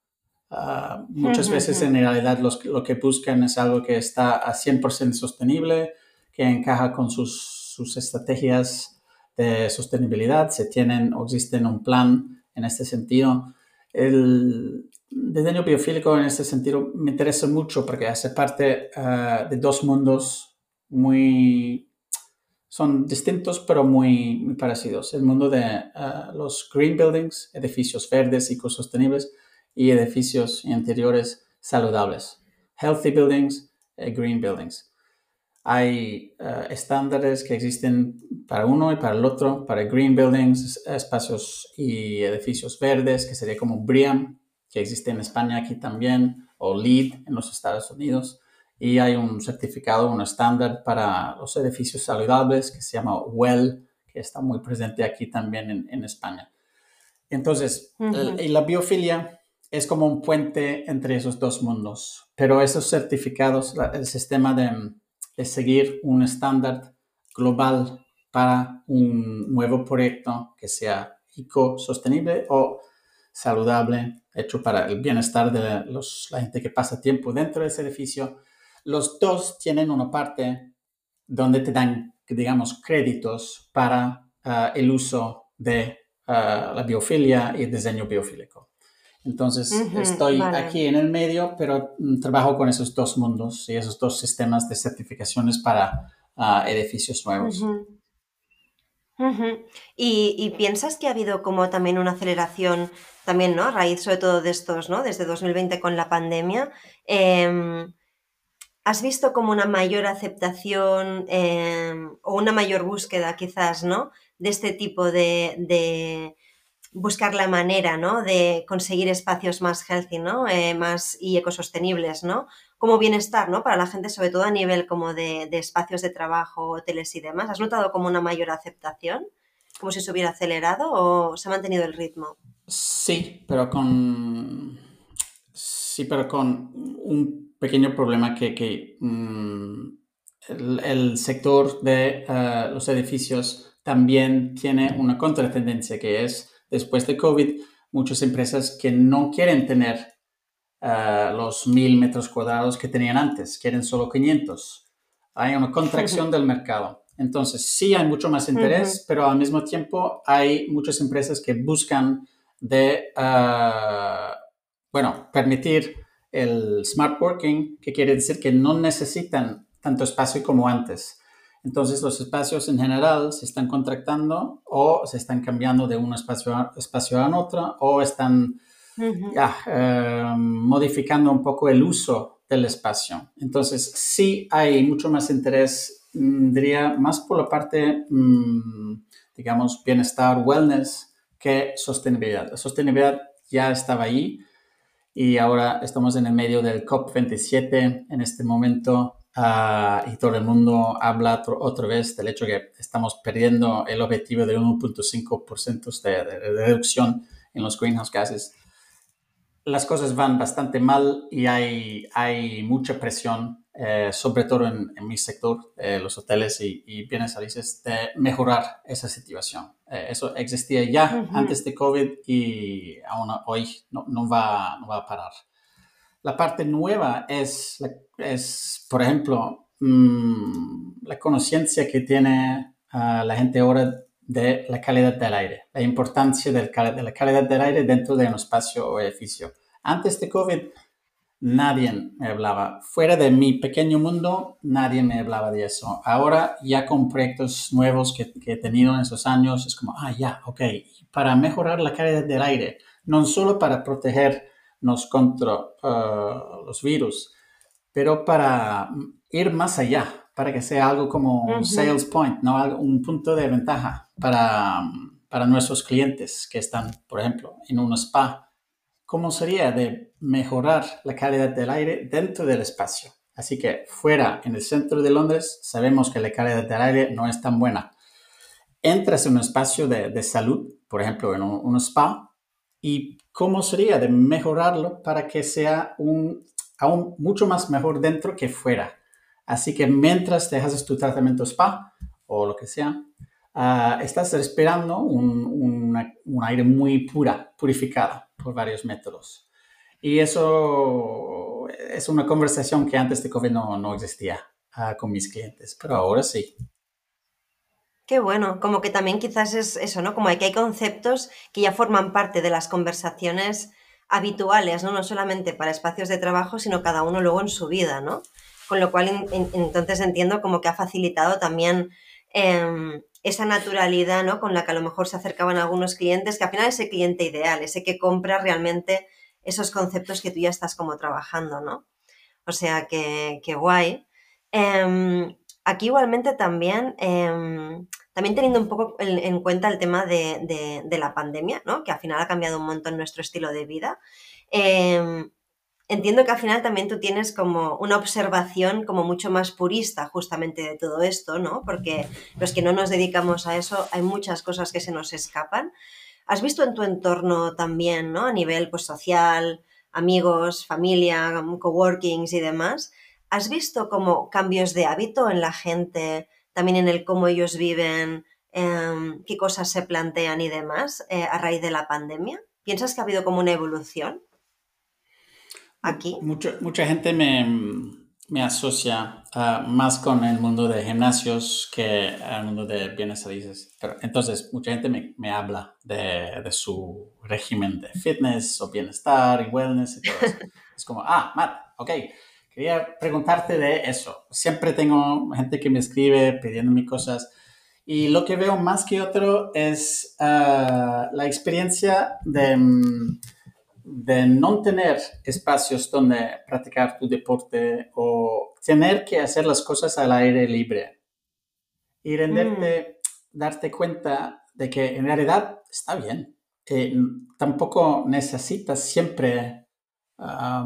S2: Ah, muchas veces en realidad los, lo que buscan es algo que está a 100% sostenible, que encaja con sus, sus, estrategias de sostenibilidad, se tienen o existen un plan en este sentido. El diseño biofílico en este sentido me interesa mucho porque hace parte ah, de dos mundos muy son distintos pero muy, parecidos. El mundo de ah, los green buildings, edificios verdes y sostenibles, y edificios interiores saludables. Healthy buildings, eh, green buildings. Hay ah, estándares que existen para uno y para el otro, para green buildings, espacios y edificios verdes, que sería como BREEAM, que existe en España aquí también, o LEED en los Estados Unidos y hay un certificado, un estándar para los edificios saludables que se llama WELL, que está muy presente aquí también en, en España. Entonces, y la biofilia es como un puente entre esos dos mundos, pero esos certificados, el sistema de, de seguir un estándar global para un nuevo proyecto que sea eco-sostenible o saludable, hecho para el bienestar de los, la gente que pasa tiempo dentro de ese edificio, los dos tienen una parte donde te dan, digamos, créditos para ah, el uso de ah, la biofilia y el diseño biofílico. Entonces, estoy aquí en el medio, pero mm, trabajo con esos dos mundos y esos dos sistemas de certificaciones para ah, edificios nuevos.
S1: ¿Y, piensas que ha habido como también una aceleración, también, ¿no? A raíz sobre todo de estos, ¿no? Desde 2020 con la pandemia. Em, ¿Has visto como una mayor aceptación em, o una mayor búsqueda quizás, ¿no? De este tipo de, buscar la manera, ¿no? De conseguir espacios más healthy, ¿no? Eh, más y ecosostenibles, ¿no? Como bienestar, ¿no? Para la gente, sobre todo a nivel como de, espacios de trabajo, hoteles y demás. ¿Has notado como una mayor aceptación? ¿Como si se hubiera acelerado o se ha mantenido el ritmo?
S2: Sí, pero con... Sí, pero con un pequeño problema que, mm, el, sector de eh, los edificios también tiene una contratendencia que es, después de COVID, muchas empresas que no quieren tener eh, los mil metros cuadrados que tenían antes, quieren solo 500. Hay una contracción del mercado. Entonces, sí hay mucho más interés, pero al mismo tiempo hay muchas empresas que buscan de, eh, bueno, permitir el smart working, que quiere decir que no necesitan tanto espacio como antes. Entonces los espacios en general se están contractando o se están cambiando de un espacio a, espacio a otro o están em, modificando un poco el uso del espacio. Entonces sí hay mucho más interés, mm, diría, más por la parte, mm, digamos, bienestar, wellness, que sostenibilidad. La sostenibilidad ya estaba ahí y ahora estamos en el medio del COP27 en este momento ah, y todo el mundo habla otra vez del hecho que estamos perdiendo el objetivo de 1.5% de, de, reducción en los greenhouse gases. Las cosas van bastante mal y hay, hay mucha presión, eh, sobre todo en, mi sector, eh, los hoteles y, y, bienes raíces, de mejorar esa situación. Eh, eso existía ya antes de COVID y aún hoy no, no, va, no va a parar. La parte nueva es, es por ejemplo, mm, la conciencia que tiene ah, la gente ahora de la calidad del aire, la importancia de la calidad del aire dentro de un espacio o edificio. Antes de COVID, nadie me hablaba. Fuera de mi pequeño mundo, nadie me hablaba de eso. Ahora, ya con proyectos nuevos que, que he tenido en esos años, es como, ah, ya, ok. Para mejorar la calidad del aire, no solo para proteger nos contra uh, los virus, pero para ir más allá, para que sea algo como un sales point, ¿no? un punto de ventaja para, para nuestros clientes que están, por ejemplo, en un spa. ¿Cómo sería de mejorar la calidad del aire dentro del espacio? Así que fuera, en el centro de Londres, sabemos que la calidad del aire no es tan buena. Entras en un espacio de, de salud, por ejemplo, en un spa, y cómo sería de mejorarlo para que sea un, aún mucho más mejor dentro que fuera. Así que mientras te haces tu tratamiento spa o lo que sea, ah, estás respirando un, aire muy pura, purificada por varios métodos. Y eso es una conversación que antes de COVID no, no existía ah, con mis clientes, pero ahora sí.
S1: Qué bueno, como que también quizás es eso, ¿no? Como que hay conceptos que ya forman parte de las conversaciones habituales, ¿no? No solamente para espacios de trabajo, sino cada uno luego en su vida, ¿no? Con lo cual, entonces entiendo como que ha facilitado también em, esa naturalidad, ¿no? Con la que a lo mejor se acercaban algunos clientes, que al final es ese cliente ideal, ese que compra realmente esos conceptos que tú ya estás como trabajando, ¿no? O sea, que, que guay. Em, Aquí igualmente también, em, también teniendo un poco en, cuenta el tema de, la pandemia, ¿no? que al final ha cambiado un montón nuestro estilo de vida, em, entiendo que al final también tú tienes como una observación como mucho más purista justamente de todo esto, ¿no? Porque los que no nos dedicamos a eso hay muchas cosas que se nos escapan. ¿Has visto en tu entorno también, ¿no? A nivel pues, social, amigos, familia, coworkings y demás, ¿Has visto como cambios de hábito en la gente, también en el cómo ellos viven, em, qué cosas se plantean y demás eh, a raíz de la pandemia? ¿Piensas que ha habido como una evolución aquí?
S2: mucha gente me, asocia ah, más con el mundo de gimnasios que al mundo de bienes raíces. entonces, mucha gente me, habla de, de, su régimen de fitness o bienestar y wellness y todo eso. es como, ah, Matt, ok Quería preguntarte de eso. Siempre tengo gente que me escribe pidiéndome cosas y lo que veo más que otro es ah, la experiencia de, mm, de no tener espacios donde practicar tu deporte o tener que hacer las cosas al aire libre y renderte, mm. darte cuenta de que en realidad está bien. Eh, tampoco necesitas siempre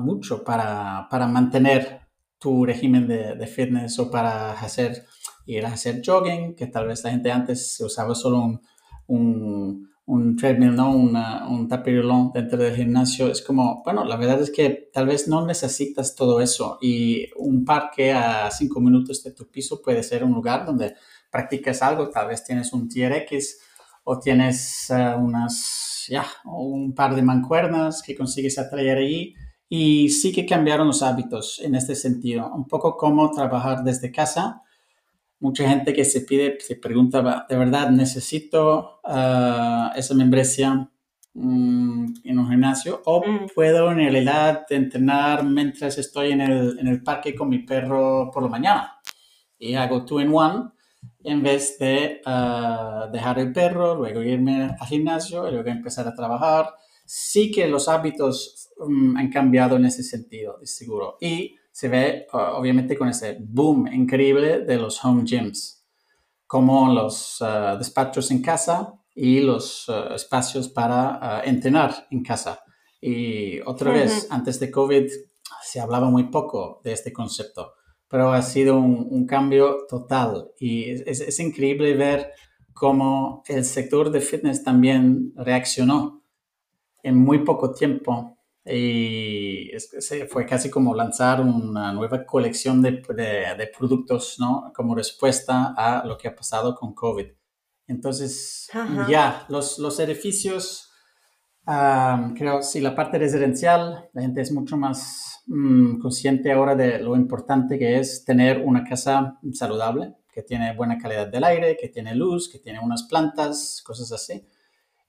S2: mucho para, para, mantener tu régimen de, de, fitness o para hacer, ir a hacer jogging, que tal vez la gente antes usaba solo un, un, un treadmill, ¿no? un tapirulón dentro del gimnasio. Es como, bueno, la verdad es que tal vez no necesitas todo eso y un parque a cinco minutos de tu piso puede ser un lugar donde practicas algo, tal vez tienes un TRX o tienes eh, unas, ya, un par de mancuernas que consigues atraer allí y sí que cambiaron los hábitos en este sentido, un poco como trabajar desde casa. Mucha gente que se pide, se pregunta, ¿de verdad necesito ah, esa membresía mm, en un gimnasio? ¿O mm. puedo en realidad entrenar mientras estoy en el, en el parque con mi perro por la mañana? Y hago two in one en vez de ah, dejar el perro, luego irme al gimnasio y luego empezar a trabajar. Sí que los hábitos Mm, han cambiado en ese sentido, de seguro. Y se ve obviamente con ese boom increíble de los home gyms, como los uh, despachos en casa y los uh, espacios para entrenar en casa. Y otra vez, antes de COVID se hablaba muy poco de este concepto, pero ha sido un, cambio total. Y es, es, increíble ver cómo el sector de fitness también reaccionó en muy poco tiempo y fue casi como lanzar una nueva colección de, de, productos, ¿no? Como respuesta a lo que ha pasado con COVID. Entonces, ya, los, los edificios, creo, sí, la parte residencial, la gente es mucho más mm, consciente ahora de lo importante que es tener una casa saludable, que tiene buena calidad del aire, que tiene luz, que tiene unas plantas, cosas así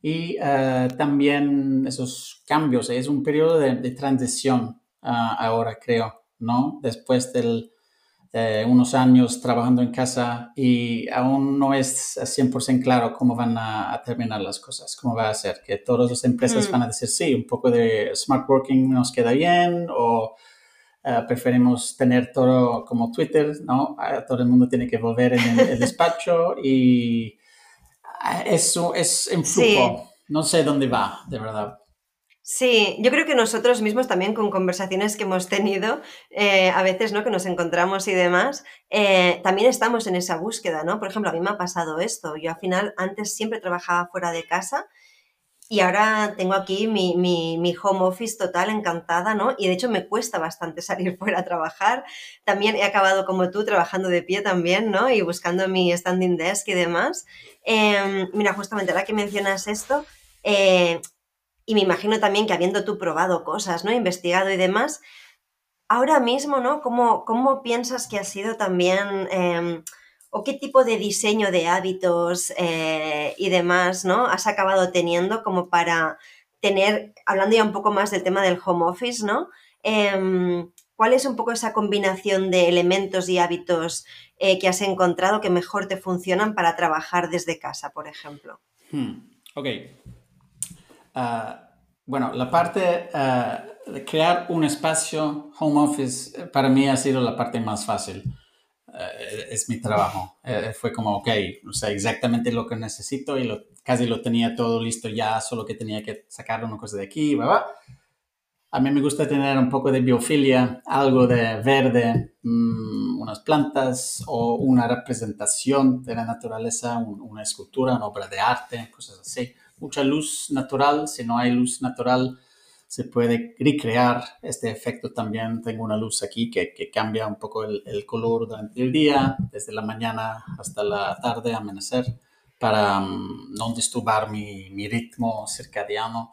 S2: y eh, también esos cambios. Es un periodo de, transición ah, ahora, creo, ¿no? Después de unos años trabajando en casa y aún no es 100% claro cómo van a, terminar las cosas, cómo va a ser, que todas las empresas mm. van a decir, sí, un poco de smart working nos queda bien o... Uh, preferimos tener todo como Twitter, ¿no? Ah, todo el mundo tiene que volver en el despacho y eso es en flujo. No sé dónde va, de verdad.
S1: Sí, yo creo que nosotros mismos también con conversaciones que hemos tenido, eh, a veces, ¿no? Que nos encontramos y demás, eh, también estamos en esa búsqueda, ¿no? Por ejemplo, a mí me ha pasado esto. Yo al final antes siempre trabajaba fuera de casa y ahora tengo aquí mi, mi, home office total, encantada, ¿no? Y de hecho me cuesta bastante salir fuera a trabajar. También he acabado como tú trabajando de pie también, ¿no? Y buscando mi standing desk y demás. Em, mira, justamente ahora que mencionas esto, eh, y me imagino también que habiendo tú probado cosas, ¿no? Investigado y demás, ahora mismo, ¿no? ¿Cómo, cómo piensas que ha sido también... Em, o qué tipo de diseño de hábitos eh, y demás, ¿no? Has acabado teniendo como para tener, hablando ya un poco más del tema del home office, ¿no? Em, ¿Cuál es un poco esa combinación de elementos y hábitos eh, que has encontrado que mejor te funcionan para trabajar desde casa, por ejemplo?
S2: Hmm, ok. Ah, bueno, la parte ah, de crear un espacio home office eh, para mí ha sido la parte más fácil. Eh, es mi trabajo. Eh, fue como, ok, o sea, exactamente lo que necesito y lo, casi lo tenía todo listo ya, solo que tenía que sacar una cosa de aquí, ¿va? A mí me gusta tener un poco de biofilia, algo de verde, mm, unas plantas o una representación de la naturaleza, una escultura, una obra de arte, cosas así. Mucha luz natural, si no hay luz natural, se puede recrear este efecto también. Tengo una luz aquí que, que cambia un poco el, el, color durante el día, desde la mañana hasta la tarde, amanecer, para um, no disturbar mi, mi, ritmo circadiano.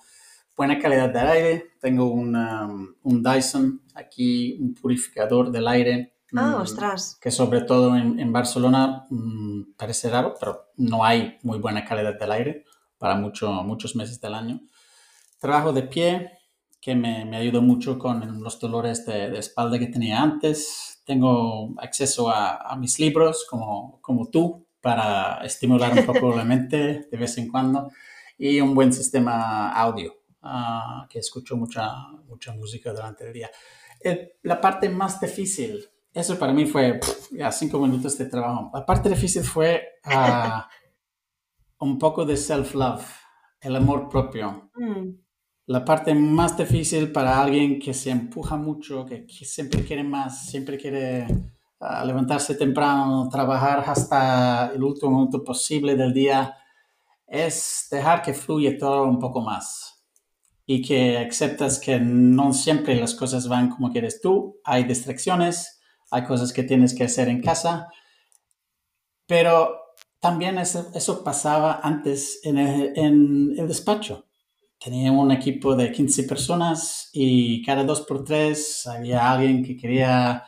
S2: Buena calidad del aire. Tengo un Dyson aquí, un purificador del aire.
S1: Ah, mm, ostras.
S2: Que sobre todo en, en Barcelona mm, parece raro, pero no hay muy buena calidad del aire para mucho, muchos meses del año. Trabajo de pie, que me, me ayudó mucho con los dolores de, espalda que tenía antes. Tengo acceso a, a, mis libros como, como tú para estimular un poco la mente de vez en cuando y un buen sistema audio ah, que escucho mucha, mucha música durante el día. la parte más difícil, eso para mí fue ya cinco minutos de trabajo. La parte difícil fue uh, un poco de self-love, el amor propio. Mm la parte más difícil para alguien que se empuja mucho, que, siempre quiere más, siempre quiere ah, levantarse temprano, trabajar hasta el último momento posible del día, es dejar que fluye todo un poco más y que aceptas que no siempre las cosas van como quieres tú, hay distracciones, hay cosas que tienes que hacer en casa, pero también eso, pasaba antes en el despacho tenía un equipo de 15 personas y cada dos por tres había alguien que quería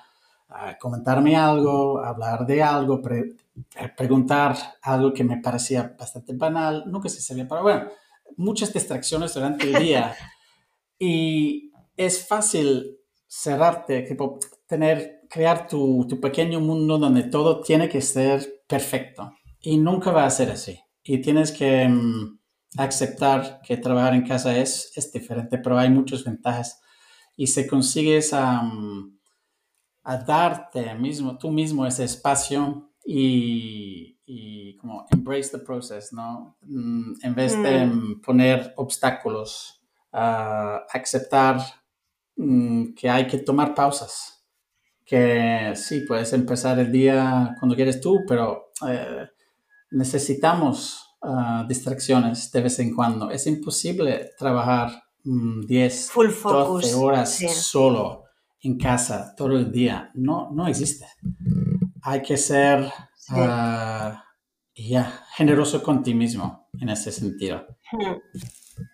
S2: ah, comentarme algo, hablar de algo, preguntar algo que me parecía bastante banal, nunca se sabía, pero bueno, muchas distracciones durante el día. y es fácil cerrarte, tipo, tener, crear tu, tu pequeño mundo donde todo tiene que ser perfecto. Y nunca va a ser así. Y tienes que... Mm, aceptar que trabajar en casa es, es diferente, pero hay muchas ventajas. Y si consigues a, darte mismo, tú mismo ese espacio y, y, como embrace the process, ¿no? Mm, en vez de mm. poner obstáculos, aceptar mm, que hay que tomar pausas, que sí, puedes empezar el día cuando quieres tú, pero eh, necesitamos ah, distracciones de vez en cuando. Es imposible trabajar 10, mm, 12 horas solo en casa todo el día. No, no existe. Hay que ser ah, generoso con ti mismo en ese sentido. Hmm.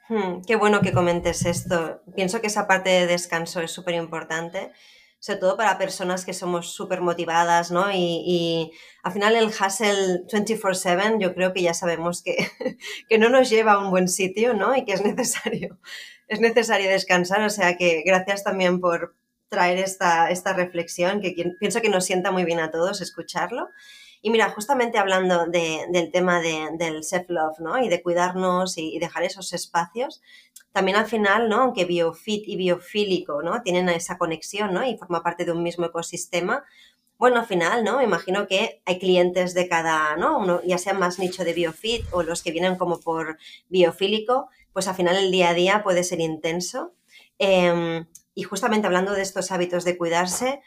S1: Hmm, qué bueno que comentes esto. Pienso que esa parte de descanso es súper importante, sobre todo para personas que somos súper motivadas, ¿no? Y, al final el hustle 24/7 yo creo que ya sabemos que, que no nos lleva a un buen sitio, ¿no? Y que es necesario, es necesario descansar. O sea que gracias también por traer esta, esta reflexión, que pienso que nos sienta muy bien a todos escucharlo. Y mira, justamente hablando del tema del self-love, ¿no? Y de cuidarnos y, dejar esos espacios, también al final, ¿no? Aunque biofit y biofílico, ¿no? Tienen esa conexión, ¿no? Y forma parte de un mismo ecosistema. Bueno, al final, ¿no? Imagino que hay clientes de cada, ¿no? Uno, ya sea más nicho de biofit o los que vienen como por biofílico, pues al final el día a día puede ser intenso. Em, y justamente hablando de estos hábitos de cuidarse,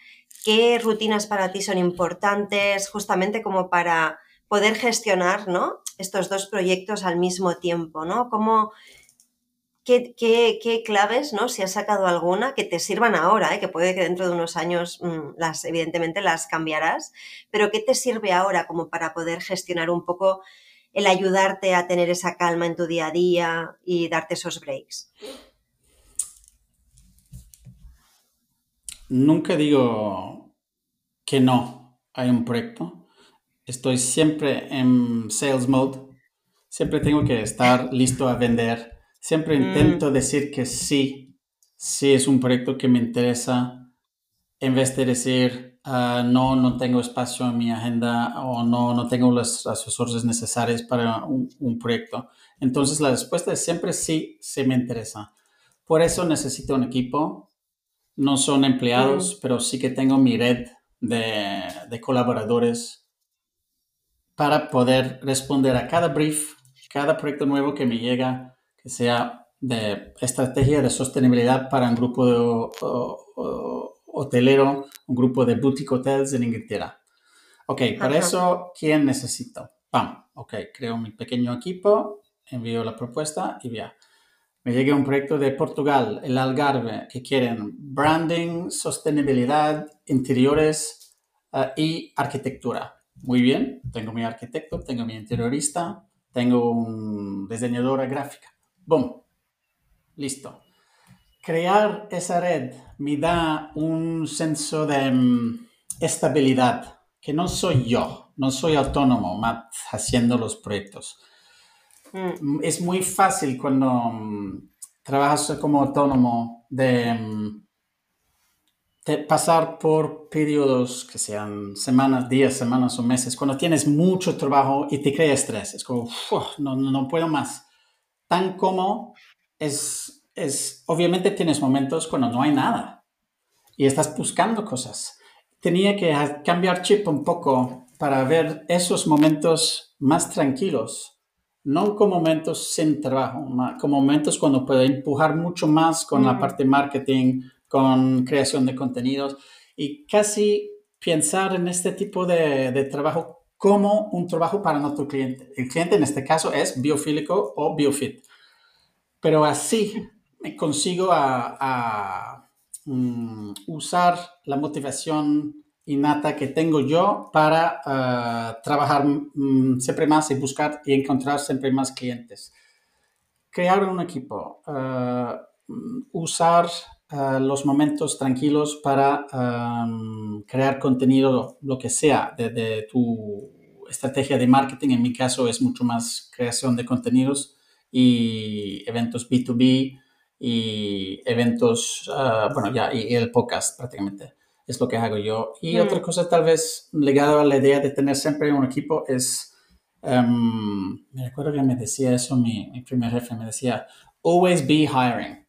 S1: ¿qué rutinas para ti son importantes justamente como para poder gestionar ¿no? estos dos proyectos al mismo tiempo? ¿no? ¿Cómo, qué, claves, ¿no? si has sacado alguna, que te sirvan ahora, ¿eh? que puede que dentro de unos años mm, las, evidentemente las cambiarás, pero qué te sirve ahora como para poder gestionar un poco el ayudarte a tener esa calma en tu día a día y darte esos breaks?
S2: Nunca digo que no hay un proyecto. Estoy siempre en sales mode. Siempre tengo que estar listo a vender. Siempre mm. intento decir que sí, sí es un proyecto que me interesa, en vez de decir ah, no, no tengo espacio en mi agenda o no, no tengo los asesores necesarios para un, un proyecto. Entonces la respuesta es siempre sí, sí me interesa. Por eso necesito un equipo, no son empleados, pero sí que tengo mi red de, colaboradores para poder responder a cada brief, cada proyecto nuevo que me llega, que sea de estrategia de sostenibilidad para un grupo de, hotelero, un grupo de boutique hotels en Inglaterra. Ok, para eso, ¿quién necesito? Pam, ok, creo mi pequeño equipo, envío la propuesta y ya me llegue un proyecto de Portugal, el Algarve, que quieren branding, sostenibilidad, interiores eh, y arquitectura. Muy bien, tengo mi arquitecto, tengo mi interiorista, tengo un diseñadora gráfica. Boom, listo. Crear esa red me da un senso de mm, estabilidad, que no soy yo, no soy autónomo haciendo los proyectos Mm, es muy fácil cuando mm, trabajas como autónomo de, mm, de, pasar por periodos que sean semanas, días, semanas o meses, cuando tienes mucho trabajo y te crea estrés. Es como, no, no, puedo más. Tan como es, es, obviamente tienes momentos cuando no hay nada y estás buscando cosas. Tenía que cambiar chip un poco para ver esos momentos más tranquilos no como momentos sin trabajo, como momentos cuando puedo empujar mucho más con la parte marketing, con creación de contenidos y casi pensar en este tipo de, trabajo como un trabajo para nuestro cliente. El cliente en este caso es biofílico o biofit. Pero así me consigo a, mm, usar la motivación innata que tengo yo para ah, trabajar mm, siempre más y buscar y encontrar siempre más clientes. Crear un equipo, ah, usar ah, los momentos tranquilos para crear contenido, lo que sea, de, tu estrategia de marketing. En mi caso es mucho más creación de contenidos y eventos B2B y eventos, bueno, ya, y el podcast prácticamente es lo que hago yo. Y otra cosa tal vez ligada a la idea de tener siempre un equipo es, um, me acuerdo que me decía eso mi, mi, primer jefe, me decía, always be hiring.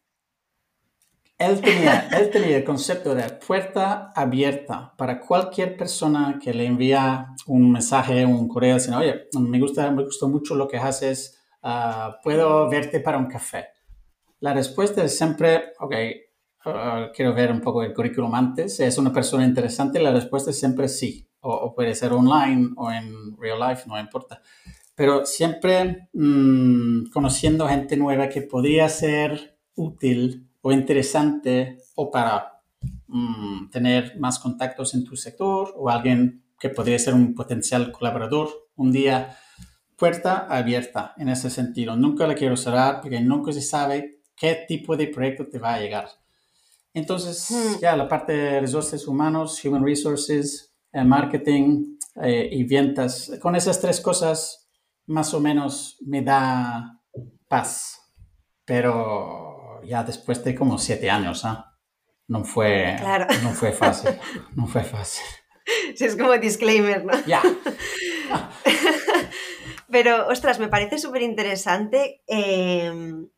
S2: Él tenía, él tenía el concepto de puerta abierta para cualquier persona que le envía un mensaje, un correo, diciendo, oye, me gusta, me gustó mucho lo que haces, uh, puedo verte para un café. La respuesta es siempre, ok, ah, quiero ver un poco el currículum antes. ¿Es una persona interesante? La respuesta es siempre sí. O, puede ser online o en real life, no importa. Pero siempre mm, conociendo gente nueva que podría ser útil o interesante o para mm, tener más contactos en tu sector o alguien que podría ser un potencial colaborador un día puerta abierta en ese sentido. Nunca la quiero cerrar porque nunca se sabe qué tipo de proyecto te va a llegar. Entonces, hmm. ya la parte de recursos humanos, human resources, eh, marketing eh, y ventas, con esas tres cosas más o menos me da paz. Pero ya después de como siete años, ¿ah? no, fue, no fue fácil. No fue fácil.
S1: Sí, es como disclaimer, ¿no?
S2: Ya.
S1: Pero, ostras, me parece súper interesante em,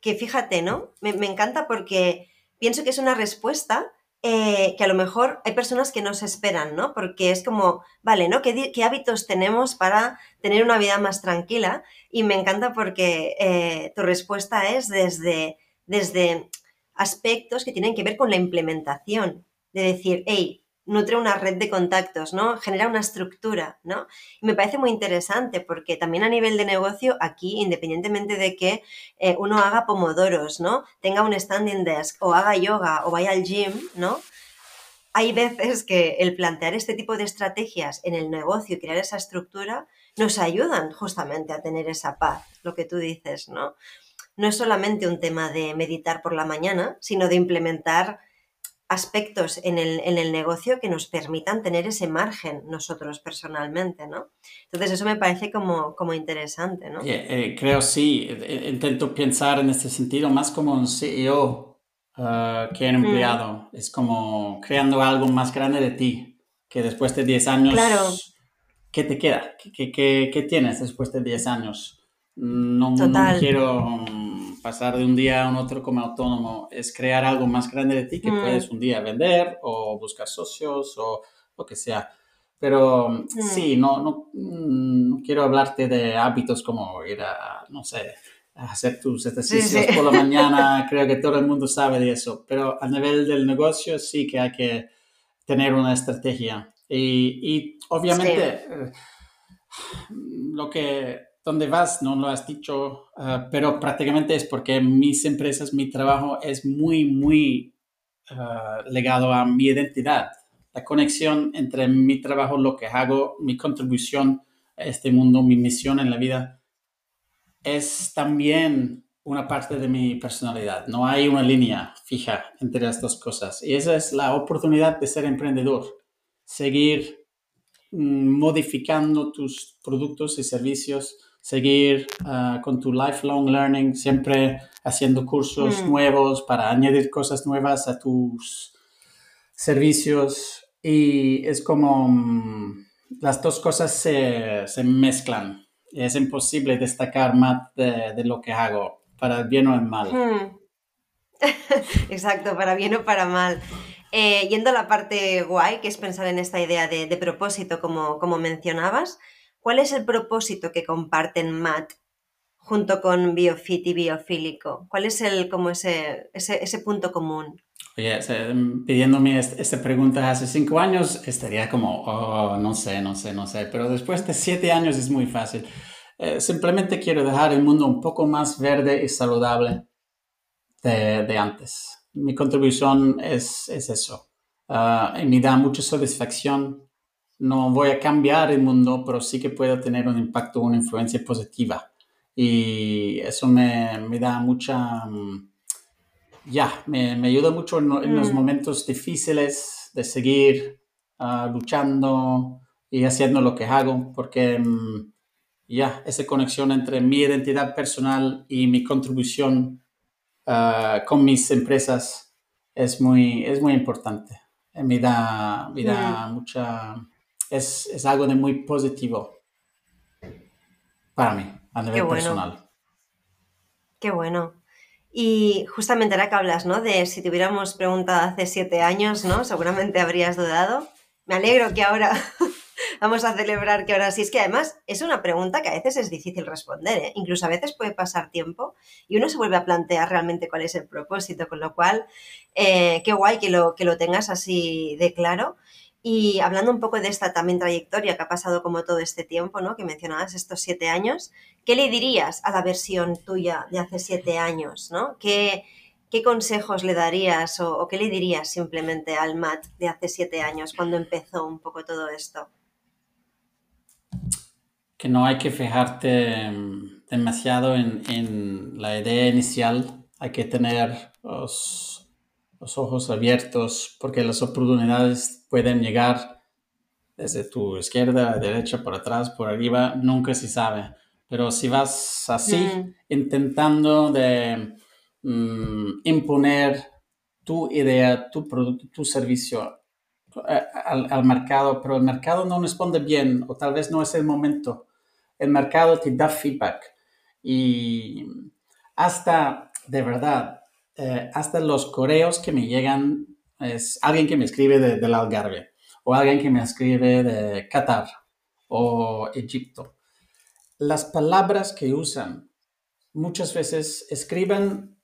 S1: que fíjate, ¿no? Me, encanta porque pienso que es una respuesta eh, que a lo mejor hay personas que no se esperan, ¿no? Porque es como, vale, ¿no? ¿Qué, hábitos tenemos para tener una vida más tranquila? Y me encanta porque eh, tu respuesta es desde, desde aspectos que tienen que ver con la implementación, de decir, hey, nutre una red de contactos, ¿no? Genera una estructura, ¿no? Me parece muy interesante porque también a nivel de negocio, aquí, independientemente de que eh, uno haga pomodoros, ¿no? Tenga un standing desk o haga yoga o vaya al gym, ¿no? Hay veces que el plantear este tipo de estrategias en el negocio y crear esa estructura nos ayudan justamente a tener esa paz, lo que tú dices, ¿no? No es solamente un tema de meditar por la mañana, sino de implementar aspectos en el, en el, negocio que nos permitan tener ese margen nosotros personalmente, ¿no? Entonces eso me parece como, como interesante, ¿no?
S2: Eh, creo sí, eh, eh, intento pensar en este sentido más como un CEO uh, que un mm. empleado, es como creando algo más grande de ti, que después de 10 años,
S1: claro.
S2: ¿qué te queda? ¿Qué, qué, qué tienes después de 10 años? No, no quiero pasar de un día a un otro como autónomo es crear algo más grande de ti que mm. puedes un día vender o buscar socios o lo que sea. Pero mm. sí, no, no, mm, no, quiero hablarte de hábitos como ir a, no sé, hacer tus ejercicios por la mañana. Creo que todo el mundo sabe de eso. Pero a nivel del negocio sí que hay que tener una estrategia. Y, y obviamente eh, lo que dónde vas, no lo has dicho, ah, pero prácticamente es porque mis empresas, mi trabajo es muy, muy uh, legado a mi identidad. La conexión entre mi trabajo, lo que hago, mi contribución a este mundo, mi misión en la vida, es también una parte de mi personalidad. No hay una línea fija entre las dos cosas. Y esa es la oportunidad de ser emprendedor. Seguir mm, modificando tus productos y servicios seguir ah, con tu lifelong learning, siempre haciendo cursos mm. nuevos para añadir cosas nuevas a tus servicios y es como mm, las dos cosas se, se, mezclan. Es imposible destacar más de, lo que hago, para bien o mal. Hmm.
S1: Exacto, para bien o para mal. Eh, yendo a la parte guay, que es pensar en esta idea de, de propósito, como, como mencionabas, ¿Cuál es el propósito que comparten Matt junto con Biofit y Biofílico? ¿Cuál es el, como ese, ese, punto común?
S2: Oye, pidiéndome esta pregunta hace cinco años, estaría como, oh, no sé, no sé, no sé, pero después de siete años es muy fácil. Eh, simplemente quiero dejar el mundo un poco más verde y saludable de, antes. Mi contribución es, eso. Ah, y me da mucha satisfacción no voy a cambiar el mundo, pero sí que puedo tener un impacto, una influencia positiva. Y eso me, me da mucha, mm, ya, me, me, ayuda mucho en, los mm. momentos difíciles de seguir ah, luchando y haciendo lo que hago, porque mm, ya, esa conexión entre mi identidad personal y mi contribución ah, con mis empresas es muy, es muy importante. Me da, me da mucha es, algo de muy positivo para mí, a nivel personal.
S1: Qué bueno. Y justamente ahora que hablas, ¿no? De si te hubiéramos preguntado hace siete años, ¿no? Seguramente habrías dudado. Me alegro que ahora vamos a celebrar que ahora sí. Es que además es una pregunta que a veces es difícil responder, ¿eh? incluso a veces puede pasar tiempo y uno se vuelve a plantear realmente cuál es el propósito, con lo cual, eh, qué guay que lo, que lo tengas así de claro. Y hablando un poco de esta también trayectoria que ha pasado como todo este tiempo, ¿no? Que mencionabas estos siete años, ¿qué le dirías a la versión tuya de hace siete años, ¿no? ¿Qué, qué consejos le darías o, qué le dirías simplemente al Matt de hace siete años cuando empezó un poco todo esto?
S2: Que no hay que fijarte mm, demasiado en, en la idea inicial, hay que tener los los ojos abiertos, porque las oportunidades pueden llegar desde tu izquierda, derecha, por atrás, por arriba, nunca se sabe. Pero si vas así, mm. intentando de mm, imponer tu idea, tu producto, tu servicio eh, al, al, mercado, pero el mercado no responde bien o tal vez no es el momento, el mercado te da feedback y hasta de verdad eh, hasta los correos que me llegan, es alguien que me escribe de, del Algarve o alguien que me escribe de Qatar o Egipto. Las palabras que usan muchas veces escriben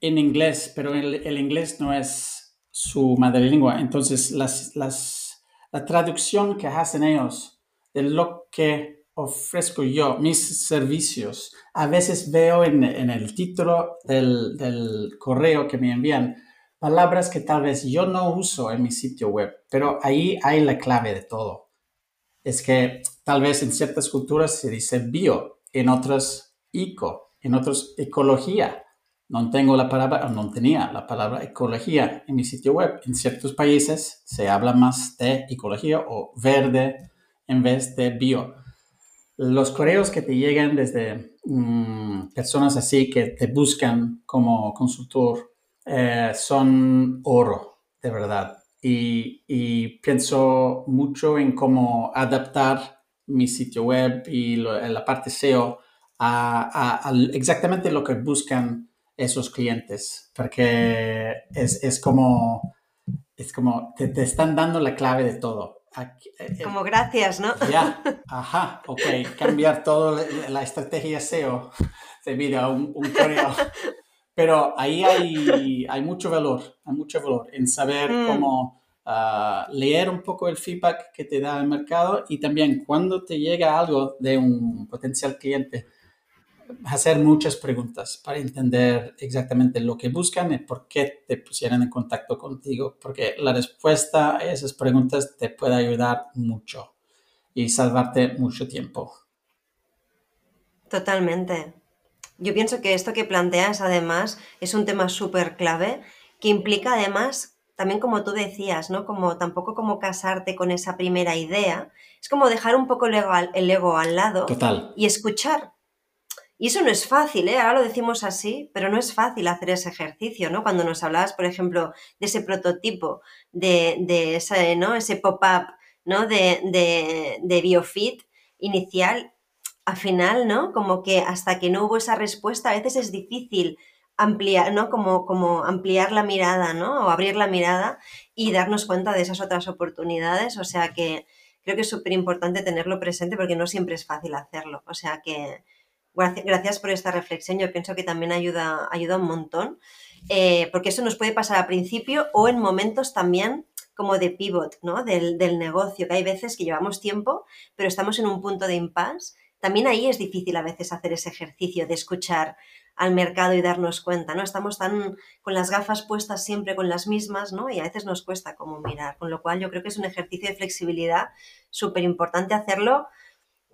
S2: en inglés, pero el, inglés no es su madre lengua. Entonces, las, las, la traducción que hacen ellos de lo que ofrezco yo, mis servicios. A veces veo en, el título del, correo que me envían palabras que tal vez yo no uso en mi sitio web, pero ahí hay la clave de todo. Es que tal vez en ciertas culturas se dice bio, en otras eco, en otras ecología. No tengo la palabra, no tenía la palabra ecología en mi sitio web. En ciertos países se habla más de ecología o verde en vez de bio los correos que te llegan desde mm, personas así que te buscan como consultor eh, son oro, de verdad. Y, pienso mucho en cómo adaptar mi sitio web y la parte SEO a, exactamente lo que buscan esos clientes, porque es, como, es como te están dando la clave de todo.
S1: Eh, eh, Como gracias, ¿no?
S2: Ya, ajá, ok, cambiar toda la estrategia SEO debido a un, un correo. Pero ahí hay, hay, mucho valor, hay mucho valor en saber mm. cómo ah, leer un poco el feedback que te da el mercado y también cuando te llega algo de un potencial cliente, hacer muchas preguntas para entender exactamente lo que buscan y por qué te pusieron en contacto contigo, porque la respuesta a esas preguntas te puede ayudar mucho y salvarte mucho tiempo.
S1: Totalmente. Yo pienso que esto que planteas además es un tema súper clave que implica además también como tú decías, ¿no? Como tampoco como casarte con esa primera idea, es como dejar un poco el ego al, el ego al lado
S2: Total.
S1: y escuchar y eso no es fácil, ¿eh? Ahora lo decimos así, pero no es fácil hacer ese ejercicio, ¿no? Cuando nos hablabas, por ejemplo, de ese prototipo, de, de ese, ¿no? ese pop-up, ¿no? De, de, de BioFit inicial, al final, ¿no? Como que hasta que no hubo esa respuesta, a veces es difícil ampliar, ¿no? Como, como ampliar la mirada, ¿no? O abrir la mirada y darnos cuenta de esas otras oportunidades. O sea que creo que es súper importante tenerlo presente porque no siempre es fácil hacerlo. O sea que, Gracias por esta reflexión. Yo pienso que también ayuda, ayuda un montón, eh, porque eso nos puede pasar al principio o en momentos también como de pivot, ¿no? Del, negocio, que hay veces que llevamos tiempo, pero estamos en un punto de impasse. También ahí es difícil a veces hacer ese ejercicio de escuchar al mercado y darnos cuenta, ¿no? Estamos tan con las gafas puestas siempre con las mismas, ¿no? Y a veces nos cuesta como mirar, con lo cual yo creo que es un ejercicio de flexibilidad súper importante hacerlo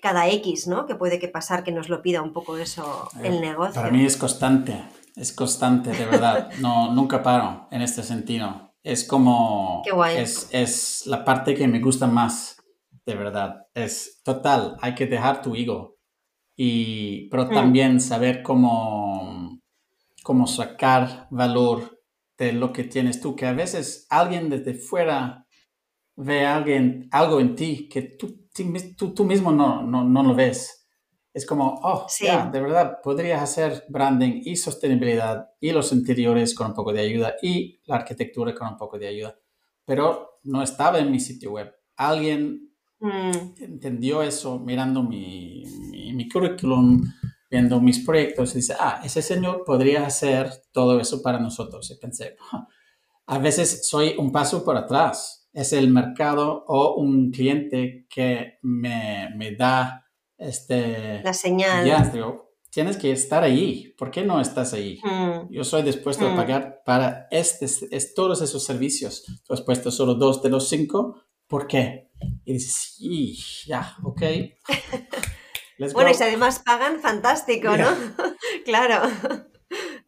S1: cada X, ¿no? Que puede que pasar que nos lo pida un poco eso eh, el negocio.
S2: Para mí es constante, es constante, de verdad. No, nunca paro en este sentido. Es como...
S1: Qué guay.
S2: Es, es la parte que me gusta más, de verdad. Es total, hay que dejar tu ego. Y, pero mm. también saber cómo, cómo sacar valor de lo que tienes tú, que a veces alguien desde fuera ve alguien, algo en ti que tú tú, tú mismo no, no, no, lo ves. Es como, oh, ya, de verdad, podrías hacer branding y sostenibilidad y los interiores con un poco de ayuda y la arquitectura con un poco de ayuda. Pero no estaba en mi sitio web. Alguien mm. entendió eso mirando mi, mi, currículum, viendo mis proyectos, y dice, ah, ese señor podría hacer todo eso para nosotros. Y pensé, a veces soy un paso por atrás. Es el mercado o un cliente que me, me da este...
S1: La señal.
S2: Ya, digo, tienes que estar ahí. ¿Por qué no estás ahí? Mm. Yo soy dispuesto a pagar para este, es, todos esos servicios. Tú has puesto solo dos de los cinco. ¿Por qué? Y dices, sí, ya, ok.
S1: bueno, y si además pagan, fantástico, ¿no? claro.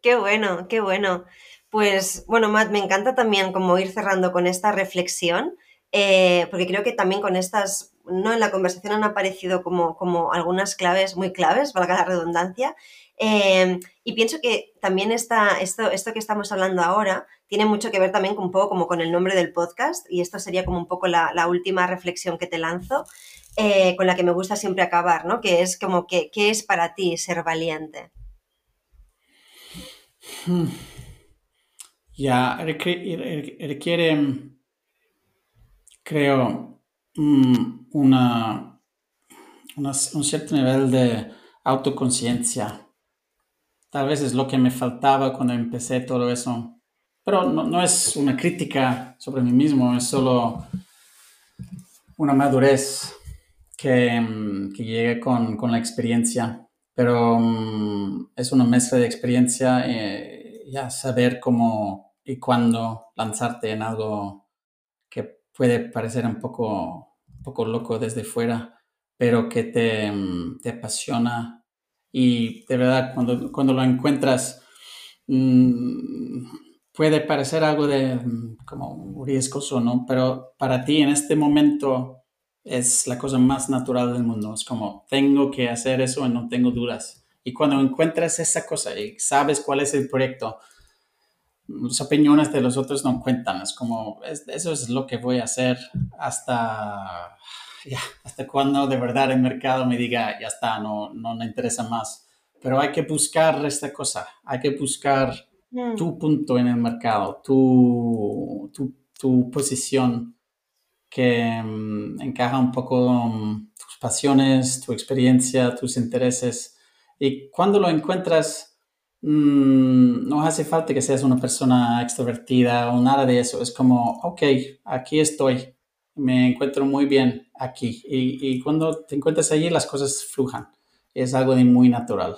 S1: qué bueno, qué bueno. Pues bueno, Matt, me encanta también como ir cerrando con esta reflexión, eh, porque creo que también con estas ¿no? En la conversación han aparecido como, como algunas claves, muy claves, valga la redundancia. Eh, y pienso que también esta, esto, esto que estamos hablando ahora tiene mucho que ver también con un poco como con el nombre del podcast, y esto sería como un poco la, última reflexión que te lanzo, eh, con la que me gusta siempre acabar, ¿no? Que es como que, ¿qué es para ti ser valiente?
S2: Hmm. Ya, requiere, creo, Mm, una, un cierto nivel de autoconciencia. Tal vez es lo que me faltaba cuando empecé todo eso. Pero no, es una crítica sobre mí mismo, es solo una madurez que, mm, que llegue con, con, la experiencia. Pero mm, es una mezcla de experiencia eh, ya saber cómo y cuándo lanzarte en algo puede parecer un poco, poco loco desde fuera, pero que te, mm, te apasiona y de verdad cuando, cuando lo encuentras mm, puede parecer algo de mm, como riesgoso, ¿no? Pero para ti en este momento es la cosa más natural del mundo. Es como, tengo que hacer eso y no tengo dudas. Y cuando encuentras esa cosa y sabes cuál es el proyecto, las opiniones de los otros no cuentan. Es como, eso es lo que voy a hacer hasta, hasta cuando de verdad el mercado me diga, ya está, no, no me interesa más. Pero hay que buscar esta cosa, hay que buscar mm. tu punto en el mercado, tu, tu, tu posición que mm, encaja un poco mm, tus pasiones, tu experiencia, tus intereses. Y cuando lo encuentras, Mm, no hace falta que seas una persona extrovertida o nada de eso. Es como, ok, aquí estoy, me encuentro muy bien aquí. Y, cuando te encuentras allí, las cosas flujan. Es algo de muy natural.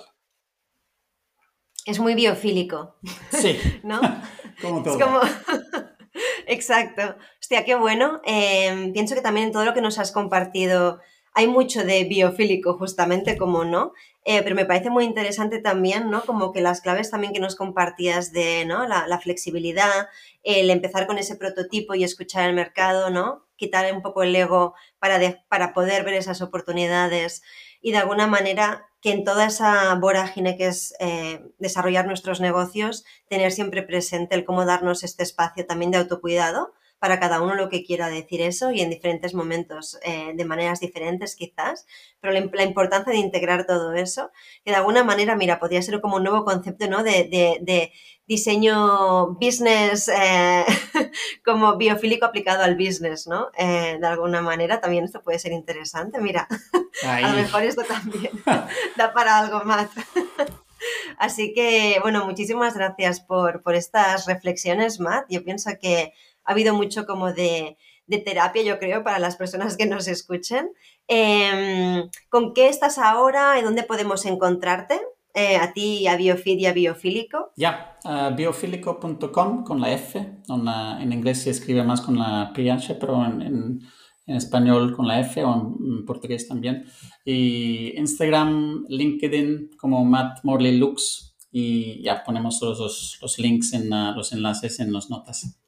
S1: Es muy biofílico.
S2: Sí.
S1: ¿No?
S2: como todo.
S1: Es como... Exacto. Hostia, qué bueno. Em, pienso que también en todo lo que nos has compartido hay mucho de biofílico, justamente, como no. Eh, pero me parece muy interesante también, ¿no? Como que las claves también que nos compartías de, ¿no? La, flexibilidad, el empezar con ese prototipo y escuchar el mercado, ¿no? Quitar un poco el ego para, para poder ver esas oportunidades y de alguna manera que en toda esa vorágine que es eh, desarrollar nuestros negocios, tener siempre presente el cómo darnos este espacio también de autocuidado para cada uno lo que quiera decir eso y en diferentes momentos, eh, de maneras diferentes quizás, pero la, importancia de integrar todo eso, que de alguna manera, mira, podría ser como un nuevo concepto, ¿no? De, diseño business eh, como biofílico aplicado al business, ¿no? Eh, de alguna manera también esto puede ser interesante, mira, a lo mejor esto también da para algo más. Así que, bueno, muchísimas gracias por, por estas reflexiones, Matt. Yo pienso que ha habido mucho como de, terapia, yo creo, para las personas que nos escuchen. Em, ¿Con qué estás ahora y dónde podemos encontrarte? Eh, a ti, a Biofid y a Biofílico.
S2: Ya, biofílico.com con la F. en inglés se escribe más con la PH, pero en, español con la F o en, portugués también. Y Instagram, LinkedIn como Matt Morley Lux. Y ya ponemos todos los, links en los enlaces en las notas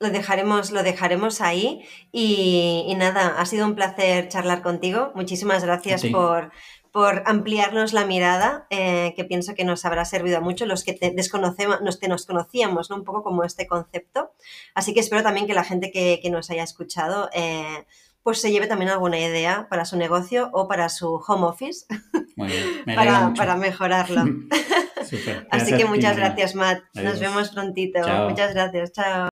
S1: lo dejaremos, lo dejaremos ahí. Y, nada, ha sido un placer charlar contigo. Muchísimas gracias por, por ampliarnos la mirada, eh, que pienso que nos habrá servido mucho los que te desconocemos, nos, te nos conocíamos, ¿no? Un poco como este concepto. Así que espero también que la gente que, nos haya escuchado eh, pues se lleve también alguna idea para su negocio o para su home office para, para, mejorarlo. Así que muchas gracias, Matt. Nos vemos prontito. Muchas gracias. Chao.